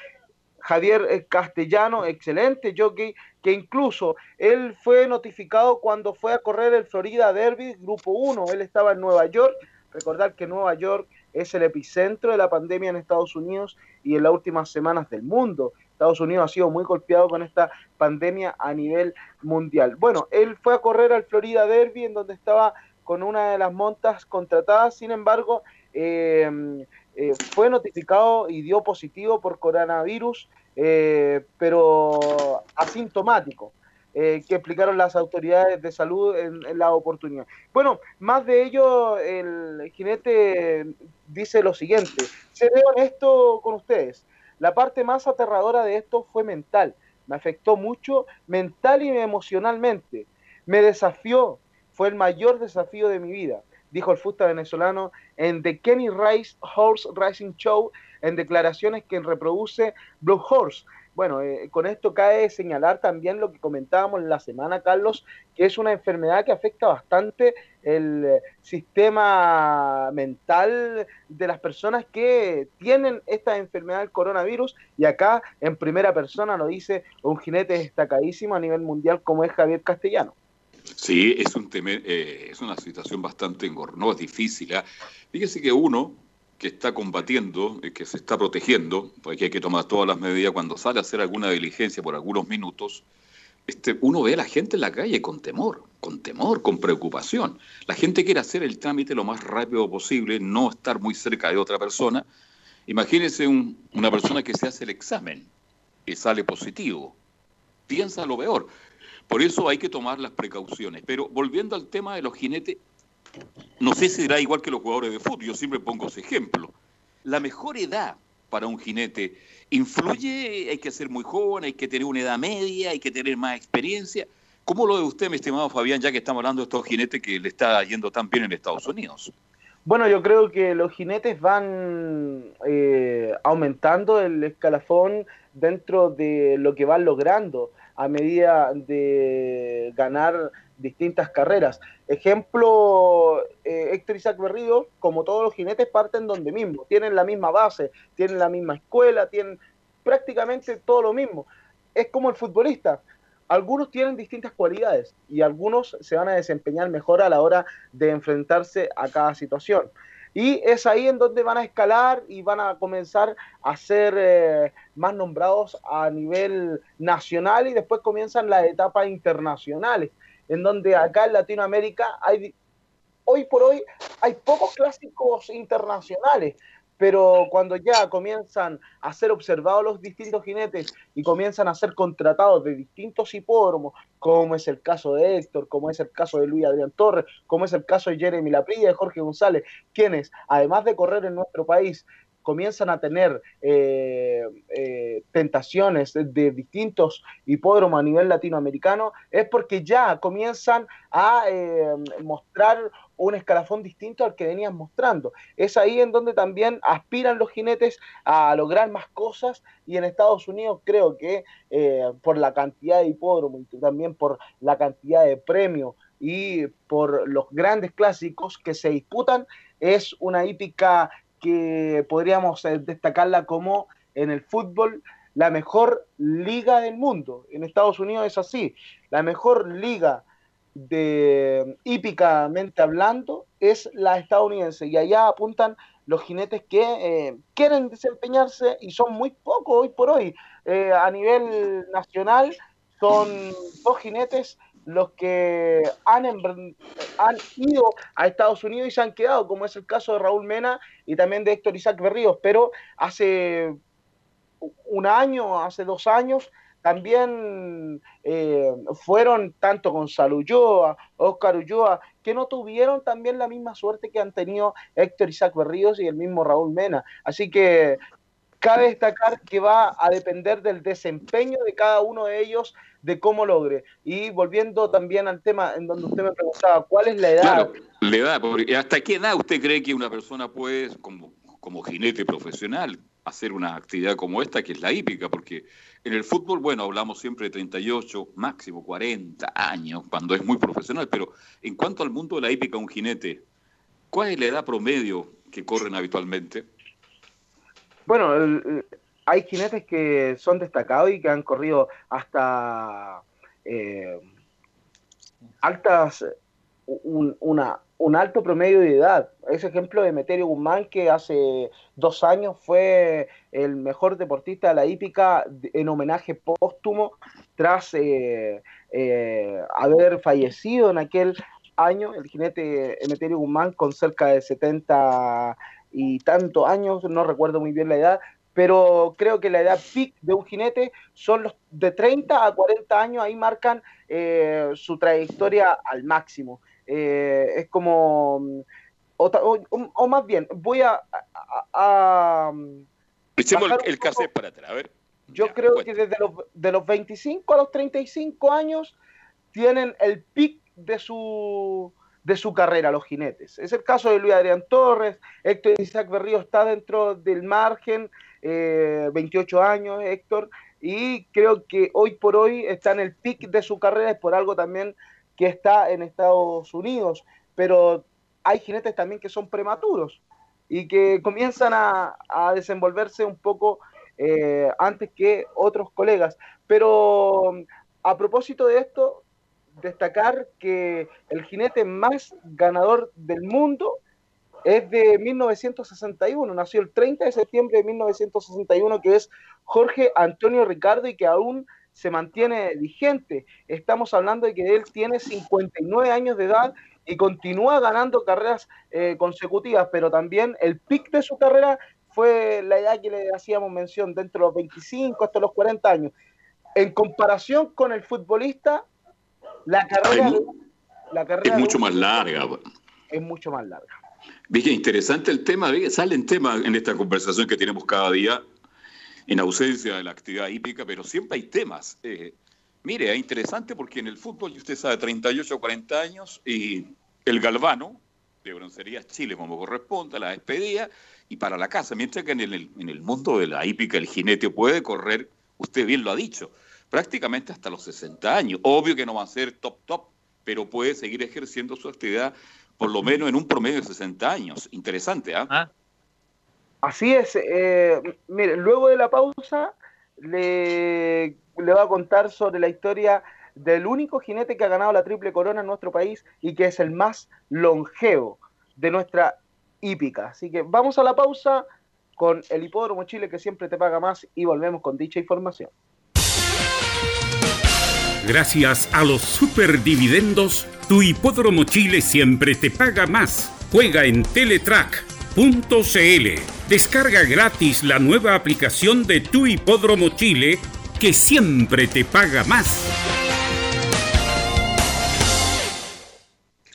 Javier eh, Castellano, excelente jockey, que incluso él fue notificado cuando fue a correr el Florida Derby, Grupo 1, él estaba en Nueva York, Recordar que Nueva York es el epicentro de la pandemia en Estados Unidos y en las últimas semanas del mundo. Estados Unidos ha sido muy golpeado con esta pandemia a nivel mundial. Bueno, él fue a correr al Florida Derby en donde estaba con una de las montas contratadas, sin embargo, eh, eh, fue notificado y dio positivo por coronavirus, eh, pero asintomático. eh, que explicaron las autoridades de salud en, la oportunidad. Bueno, más de ello, el jinete dice lo siguiente, seré honesto con ustedes, la parte más aterradora de esto fue mental, me afectó mucho mental y emocionalmente, me desafió, fue el mayor desafío de mi vida, dijo el fusta venezolano en The Kenny Rice Horse Racing Show en declaraciones que reproduce Blue Horse. Bueno, eh, con esto cae señalar también lo que comentábamos la semana, Carlos, que es una enfermedad que afecta bastante el eh, sistema mental de las personas que tienen esta enfermedad del coronavirus. Y acá, en primera persona, lo dice un jinete destacadísimo a nivel mundial como es Javier Castellano. Sí, es, un teme- eh, es una situación bastante engorrosa, difícil. ¿ah? Fíjese que uno que está combatiendo, eh, que se está protegiendo, porque hay que tomar todas las medidas cuando sale a hacer alguna diligencia por algunos minutos, este, uno ve a la gente en la calle con temor, con temor, con preocupación. La gente quiere hacer el trámite lo más rápido posible, no estar muy cerca de otra persona. Imagínese un- una persona que se hace el examen y sale positivo. Piensa lo peor. Por eso hay que tomar las precauciones. Pero volviendo al tema de los jinetes, no sé si será igual que los jugadores de fútbol, yo siempre pongo ese ejemplo. La mejor edad para un jinete influye, hay que ser muy joven, hay que tener una edad media, hay que tener más experiencia. ¿Cómo lo ve usted, mi estimado Fabián, ya que estamos hablando de estos jinetes que le está yendo tan bien en Estados Unidos? Bueno, yo creo que los jinetes van eh, aumentando el escalafón dentro de lo que van logrando a medida de ganar distintas carreras. Ejemplo, eh, Héctor Isaac Berrío, como todos los jinetes, parten donde mismo, tienen la misma base, tienen la misma escuela, tienen prácticamente todo lo mismo. Es como el futbolista. Algunos tienen distintas cualidades y algunos se van a desempeñar mejor a la hora de enfrentarse a cada situación. Y es ahí en donde van a escalar y van a comenzar a ser eh, más nombrados a nivel nacional y después comienzan las etapas internacionales, en donde acá en Latinoamérica hay, hoy por hoy, hay pocos clásicos internacionales, pero cuando ya comienzan a ser observados los distintos jinetes y comienzan a ser contratados de distintos hipódromos, como es el caso de Héctor, como es el caso de Luis Adrián Torres, como es el caso de Jeremy Laprilla, de Jorge González, quienes, además de correr en nuestro país, comienzan a tener eh, eh, tentaciones de, distintos hipódromos a nivel latinoamericano, es porque ya comienzan a eh, mostrar un escalafón distinto al que venían mostrando. Es ahí en donde también aspiran los jinetes a lograr más cosas y en Estados Unidos creo que por la cantidad de hipódromos y también por la cantidad de premios y por los grandes clásicos que se disputan, es una hípica que podríamos eh, destacarla como en el fútbol la mejor liga del mundo. En Estados Unidos es así. La mejor liga de hípicamente hablando es la estadounidense y allá apuntan los jinetes que eh, quieren desempeñarse y son muy pocos hoy por hoy. Eh, a nivel nacional son dos jinetes los que han, han ido a Estados Unidos y se han quedado, como es el caso de Raúl Mena y también de Héctor Isaac Berríos, pero hace un año, hace dos años, también eh, fueron tanto Gonzalo Ulloa, Oscar Ulloa, que no tuvieron también la misma suerte que han tenido Héctor Isaac Berríos y el mismo Raúl Mena. Así que cabe destacar que va a depender del desempeño de cada uno de ellos, de cómo logre. Y volviendo también al tema en donde usted me preguntaba, ¿cuál es la edad? Claro, le da, porque ¿hasta qué edad usted cree que una persona puede, como, como jinete profesional, hacer una actividad como esta, que es la hípica? Porque en el fútbol, bueno, hablamos siempre de 38, máximo 40 años, cuando es muy profesional, pero en cuanto al mundo de la hípica, un jinete, ¿cuál es la edad promedio que corren habitualmente? Bueno, el- hay jinetes que son destacados y que han corrido hasta eh, altas un, una, un alto promedio de edad. Ese ejemplo de Meterio Guzmán, que hace dos años fue el mejor deportista de la hípica en homenaje póstumo tras eh, eh, haber fallecido en aquel año, el jinete Emeterio Guzmán con cerca de 70 y tantos años, no recuerdo muy bien la edad, pero creo que la edad peak de un jinete son los de 30 a 40 años, ahí marcan eh, su trayectoria al máximo. Eh, es como, mm, o, o, más bien, voy a... a, Echemos el, el cassette para atrás, a ver. Yo creo que desde los, de los 25 a los 35 años tienen el pic de su, de su carrera los jinetes. Es el caso de Luis Adrián Torres, Héctor Isaac Berrío está dentro del margen, 28 eh, años Héctor, y creo que hoy por hoy está en el pic de su carrera, es por algo también que está en Estados Unidos, pero hay jinetes también que son prematuros y que comienzan a, a desenvolverse un poco eh, antes que otros colegas. Pero a propósito de esto, destacar que el jinete más ganador del mundo es de 1961, nació el 30 de septiembre de 1961, que es Jorge Antonio Ricardo y que aún se mantiene vigente. Estamos hablando de que él tiene 59 años de edad y continúa ganando carreras eh, consecutivas, pero también el pic de su carrera fue la edad que le hacíamos mención, dentro de los 25 hasta los 40 años. En comparación con el futbolista, la carrera, la carrera es mucho más larga. Es mucho más larga. Viste, interesante el tema, salen temas en esta conversación que tenemos cada día, en ausencia de la actividad hípica, pero siempre hay temas. Eh, mire, es interesante porque en el fútbol, usted sabe, 38 o 40 años, y el galvano de Broncerías Chile, como corresponde, la despedida, y para la casa, mientras que en el, en el mundo de la hípica el jinete puede correr, usted bien lo ha dicho, prácticamente hasta los 60 años. Obvio que no va a ser top top, pero puede seguir ejerciendo su actividad por lo menos en un promedio de 60 años. Interesante, ¿ah? ¿Ah? Así es. Eh, mire, luego de la pausa le, le voy a contar sobre la historia del único jinete que ha ganado la triple corona en nuestro país y que es el más longevo de nuestra hípica. Así que vamos a la pausa con el Hipódromo Chile que siempre te paga más y volvemos con dicha información. Gracias a los superdividendos, tu Hipódromo Chile siempre te paga más. Juega en Teletrack.cl. Descarga gratis la nueva aplicación de tu Hipódromo Chile que siempre te paga más.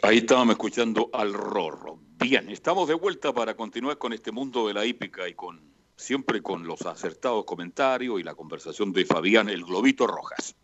Ahí estábamos escuchando al Rorro. Bien, estamos de vuelta para continuar con este mundo de la hípica y con siempre con los acertados comentarios y la conversación de Fabián el Globito Rojas.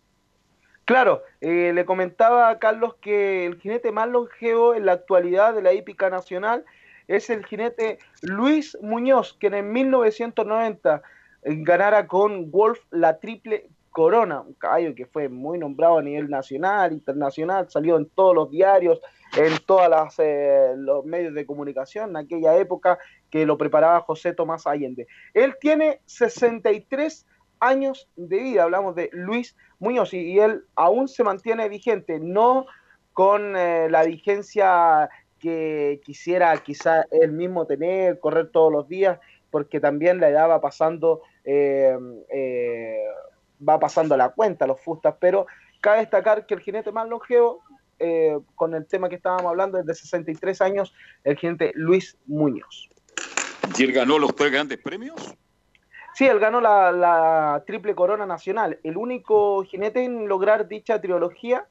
Claro, eh, le comentaba a Carlos que el jinete más longevo en la actualidad de la hípica nacional es el jinete Luis Muñoz, que en 1990 ganara con Wolf la triple corona, un caballo que fue muy nombrado a nivel nacional, internacional, salió en todos los diarios, en todos eh, los medios de comunicación en aquella época que lo preparaba José Tomás Allende. Él tiene 63 años de vida, hablamos de Luis Muñoz, y, él aún se mantiene vigente, no con eh, la vigencia que quisiera quizá él mismo tener, correr todos los días, porque también la edad va pasando, eh, va pasando la cuenta los fustas, pero cabe destacar que el jinete más longevo eh, con el tema que estábamos hablando, es de 63 años, el jinete Luis Muñoz. ¿Y él ganó los tres grandes premios? Sí, él ganó la, triple corona nacional. El único jinete en lograr dicha trilogía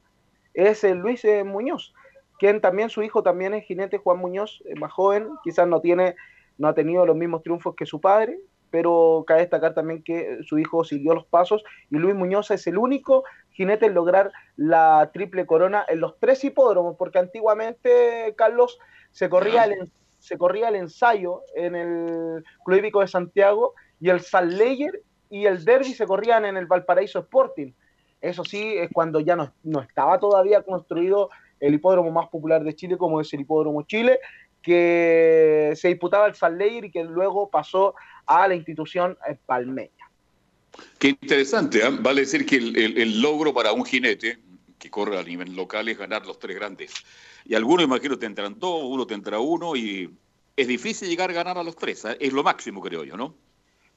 es el Luis eh, Muñoz, quien también su hijo también es jinete Juan Muñoz, más joven, quizás no tiene, no ha tenido los mismos triunfos que su padre, pero cabe destacar también que su hijo siguió los pasos y Luis Muñoz es el único jinete en lograr la triple corona en los tres hipódromos, porque antiguamente, Carlos, se corría el, se corría el ensayo en el Club Hípico de Santiago y el Salt y el Derby se corrían en el Valparaíso Sporting. Eso sí, es cuando ya no, no estaba todavía construido el hipódromo más popular de Chile, como es el Hipódromo Chile, que se disputaba el Salt y que luego pasó a la institución palmeña. Qué interesante, ¿eh? vale decir que el, logro para un jinete, que corre a nivel local es ganar los tres grandes. Y algunos, imagino, tendrán dos, uno tendrá uno, y es difícil llegar a ganar a los tres. ¿eh? Es lo máximo, creo yo, ¿no?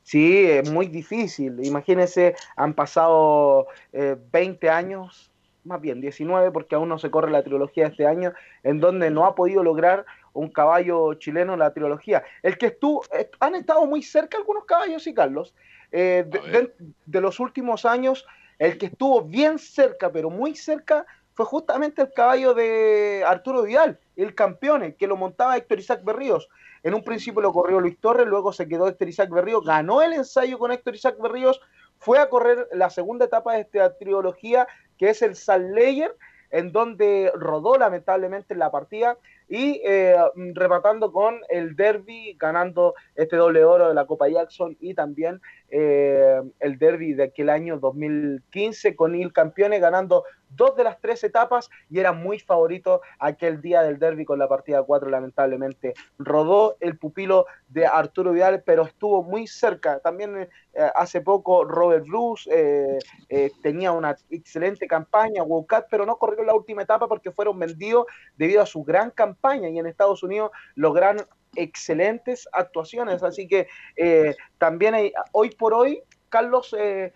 Sí, es muy difícil. Imagínense, han pasado eh, 20 años, más bien 19, porque aún no se corre la trilogía de este año, en donde no ha podido lograr un caballo chileno la trilogía. El que estuvo, han estado muy cerca algunos caballos, sí, Carlos. Eh, de, de- de los últimos años, el que estuvo bien cerca, pero muy cerca, fue justamente el caballo de Arturo Vidal, el campeón, que lo montaba Héctor Isaac Berríos. En un principio lo corrió Luis Torres, luego se quedó Héctor Isaac Berríos, ganó el ensayo con Héctor Isaac Berríos, fue a correr la segunda etapa de esta trilogía, que es el Salt Layer, en donde rodó lamentablemente en la partida y eh, rematando con el derby, ganando este doble oro de la Copa Jackson y también eh, el derby de aquel año 2015 con el campeones ganando dos de las tres etapas y era muy favorito aquel día del derby con la partida 4 lamentablemente rodó el pupilo de Arturo Vidal pero estuvo muy cerca. También eh, hace poco Robert Bruce eh, tenía una excelente campaña Wildcat pero no corrió la última etapa porque fueron vendidos debido a su gran campaña y en Estados Unidos lograron excelentes actuaciones así que eh, también hay, hoy por hoy Carlos eh,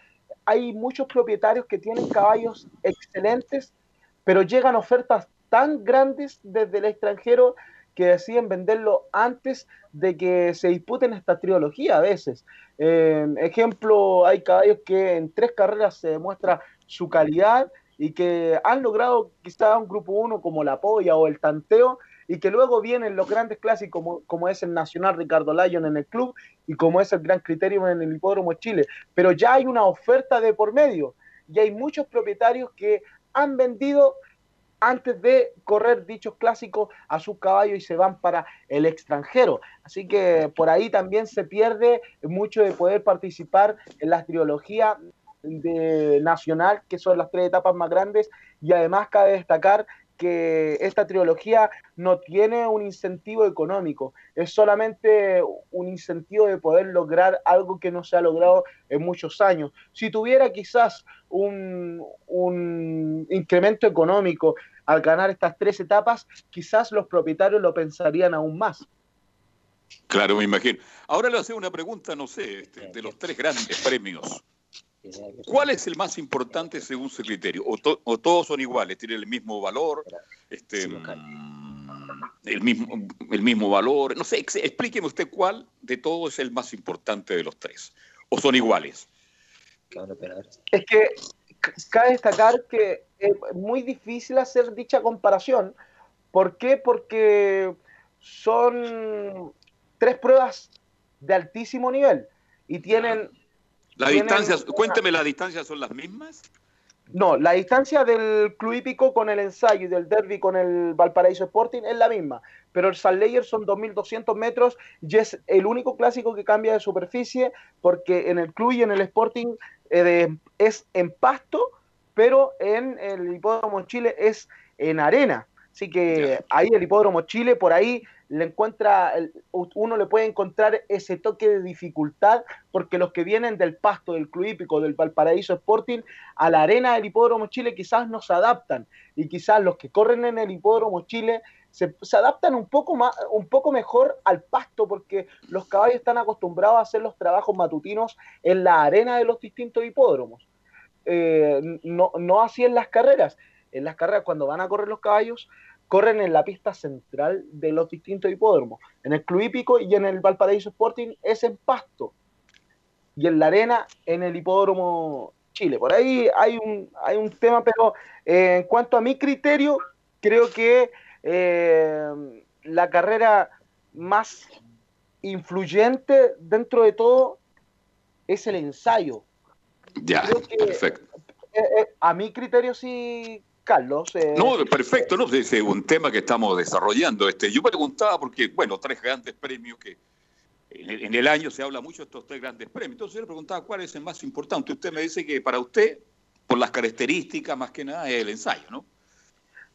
hay muchos propietarios que tienen caballos excelentes, pero llegan ofertas tan grandes desde el extranjero que deciden venderlo antes de que se disputen esta trilogía a veces. Eh, ejemplo, hay caballos que en tres carreras se demuestra su calidad y que han logrado quizá un grupo 1 como la Polla o el Tanteo y que luego vienen los grandes clásicos como, como es el Nacional Ricardo Lyon en el club y como es el Gran Criterio en el Hipódromo Chile. Pero ya hay una oferta de por medio y hay muchos propietarios que han vendido antes de correr dichos clásicos a sus caballos y se van para el extranjero. Así que por ahí también se pierde mucho de poder participar en la trilogía de nacional, que son las tres etapas más grandes, y además cabe destacar que esta trilogía no tiene un incentivo económico, es solamente un incentivo de poder lograr algo que no se ha logrado en muchos años. Si tuviera quizás un, un incremento económico al ganar estas tres etapas, quizás los propietarios lo pensarían aún más. Claro, me imagino. Ahora le hacer una pregunta, no sé, este, de los tres grandes premios. ¿Cuál es el más importante según su criterio? ¿O, to- o todos son iguales? ¿Tienen el mismo valor? Este, mm, el, mismo, el mismo valor? No sé, ex- explíqueme usted cuál de todos es el más importante de los tres. ¿O son iguales? Es que cabe destacar que es muy difícil hacer dicha comparación. ¿Por qué? Porque son tres pruebas de altísimo nivel y tienen... ¿La distancia, una- cuénteme, ¿las distancias son las mismas? No, la distancia del Club Hípico con el ensayo y del Derby con el Valparaíso Sporting es la misma, pero el Salt Layer son 2.200 metros y es el único clásico que cambia de superficie porque en el Club y en el Sporting eh, de- es en pasto, pero en el Hipódromo Chile es en arena. Así que ahí el Hipódromo Chile, por ahí le encuentra, uno le puede encontrar ese toque de dificultad, porque los que vienen del pasto, del Club Hípico, del Valparaíso Sporting, a la arena del Hipódromo Chile quizás no se adaptan, y quizás los que corren en el Hipódromo Chile se, se adaptan un poco, más, un poco mejor al pasto, porque los caballos están acostumbrados a hacer los trabajos matutinos en la arena de los distintos hipódromos. Eh, no, no así en las carreras. En las carreras, cuando van a correr los caballos, corren en la pista central de los distintos hipódromos. En el Club Hípico y en el Valparaíso Sporting es en pasto. Y en la arena, en el hipódromo Chile. Por ahí hay un, hay un tema, pero eh, en cuanto a mi criterio, creo que eh, la carrera más influyente dentro de todo es el ensayo. Ya, perfecto. Eh, eh, a mi criterio sí, Carlos. eh, No, perfecto, no, es eh, un tema que estamos desarrollando. Este, yo preguntaba porque, bueno, tres grandes premios que en el, en el año se habla mucho de estos tres grandes premios. Entonces yo le preguntaba cuál es el más importante. Usted me dice que para usted, por las características más que nada, es el ensayo, ¿no?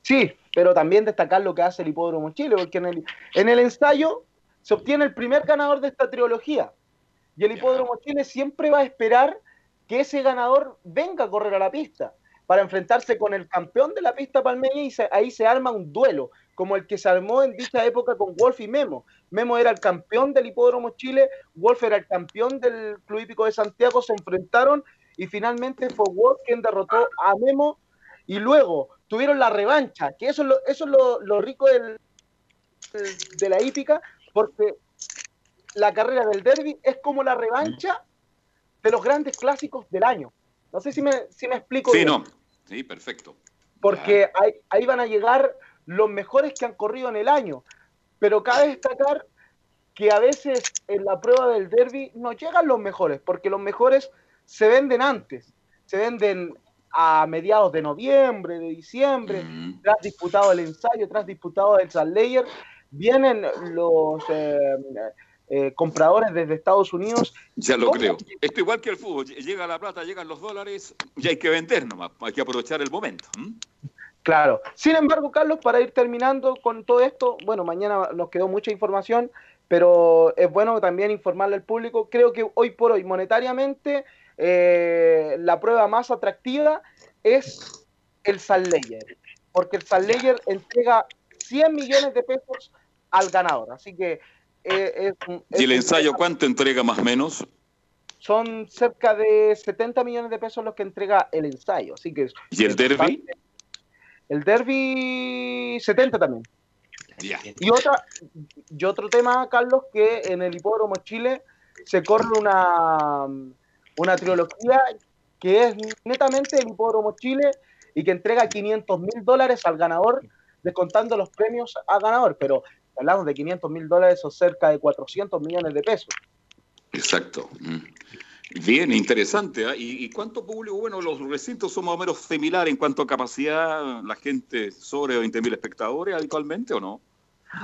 Sí, pero también destacar lo que hace el Hipódromo Chile, porque en el, en el ensayo se obtiene el primer ganador de esta trilogía. Y el Hipódromo Chile siempre va a esperar que ese ganador venga a correr a la pista. Para enfrentarse con el campeón de la pista palmeña y se- ahí se arma un duelo, como el que se armó en dicha época con Wolf y Memo. Memo era el campeón del Hipódromo Chile, Wolf era el campeón del Club Hípico de Santiago, se enfrentaron y finalmente fue Wolf quien derrotó a Memo y luego tuvieron la revancha, que eso es lo, eso es lo, lo rico del, de la hípica, porque la carrera del derby es como la revancha de los grandes clásicos del año. No sé si me, si me explico. Sí, bien. no. Sí, perfecto. Porque ahí, ahí van a llegar los mejores que han corrido en el año. Pero cabe destacar que a veces en la prueba del derby no llegan los mejores, porque los mejores se venden antes, se venden a mediados de noviembre, de diciembre, tras disputado el ensayo, tras disputado el Salt Layer, vienen los eh, eh, compradores desde Estados Unidos. Ya lo creo. Esto igual que el fútbol. Llega la plata, llegan los dólares y hay que vender nomás. Hay que aprovechar el momento. Claro. Sin embargo, Carlos, para ir terminando con todo esto, bueno, mañana nos quedó mucha información, pero es bueno también informarle al público. Creo que hoy por hoy, monetariamente, eh, la prueba más atractiva es el Layer, porque el Layer entrega 100 millones de pesos al ganador. Así que eh, es un- ¿Y el ensayo cuánto entrega más o menos? son cerca de 70 millones de pesos los que entrega el ensayo. Así que ¿Y el derby? El derby 70 también. Y otra y otro tema, Carlos, que en el Hipódromo Chile se corre una, una trilogía que es netamente el Hipódromo Chile y que entrega 500 mil dólares al ganador, descontando los premios al ganador. Pero hablamos de 500 mil dólares o cerca de 400 millones de pesos. Exacto. Mm. Bien, interesante. ¿ah? ¿Y, cuánto público? Bueno, los recintos son más o menos similares en cuanto a capacidad. La gente sobre 20.000 espectadores habitualmente o no?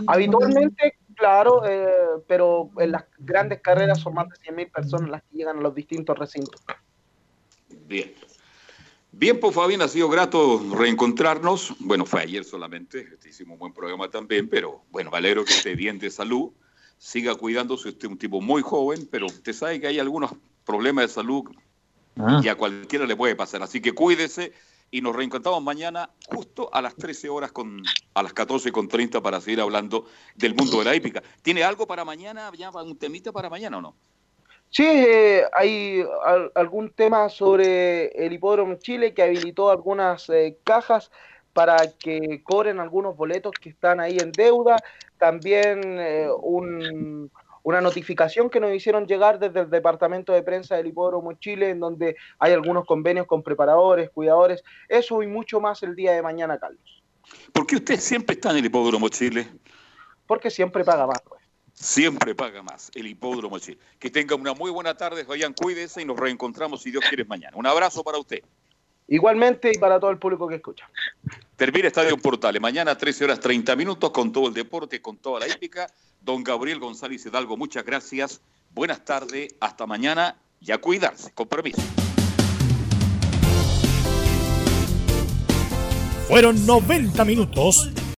Habitualmente, claro, eh, pero en las grandes carreras son más de 100 mil personas las que llegan a los distintos recintos. Bien. Bien, pues Fabián, ha sido grato reencontrarnos. Bueno, fue ayer solamente, este, hicimos un buen programa también, pero bueno, me alegro que esté bien de salud. Siga cuidándose, usted es un tipo muy joven, pero usted sabe que hay algunos problemas de salud y a cualquiera le puede pasar. Así que cuídese y nos reencontramos mañana justo a las 13 horas, con, a las 14 con 30 para seguir hablando del mundo de la hípica. ¿Tiene algo para mañana, ya un temita para mañana o no? Sí, eh, hay al- algún tema sobre el Hipódromo Chile que habilitó algunas eh, cajas para que cobren algunos boletos que están ahí en deuda. También eh, un- una notificación que nos hicieron llegar desde el Departamento de Prensa del Hipódromo Chile, en donde hay algunos convenios con preparadores, cuidadores. Eso y mucho más el día de mañana, Carlos. ¿Por qué usted siempre está en el Hipódromo Chile? Porque siempre paga más. Siempre paga más el Hipódromo Chile. Que tenga una muy buena tarde, Fabián, cuídese y nos reencontramos si Dios quiere mañana. Un abrazo para usted. Igualmente y para todo el público que escucha. Termina Estadio Portales. Mañana 13 horas 30 minutos con todo el deporte, con toda la hípica. Don Gabriel González Hidalgo, muchas gracias. Buenas tardes, hasta mañana y a cuidarse. Con permiso. Fueron 90 minutos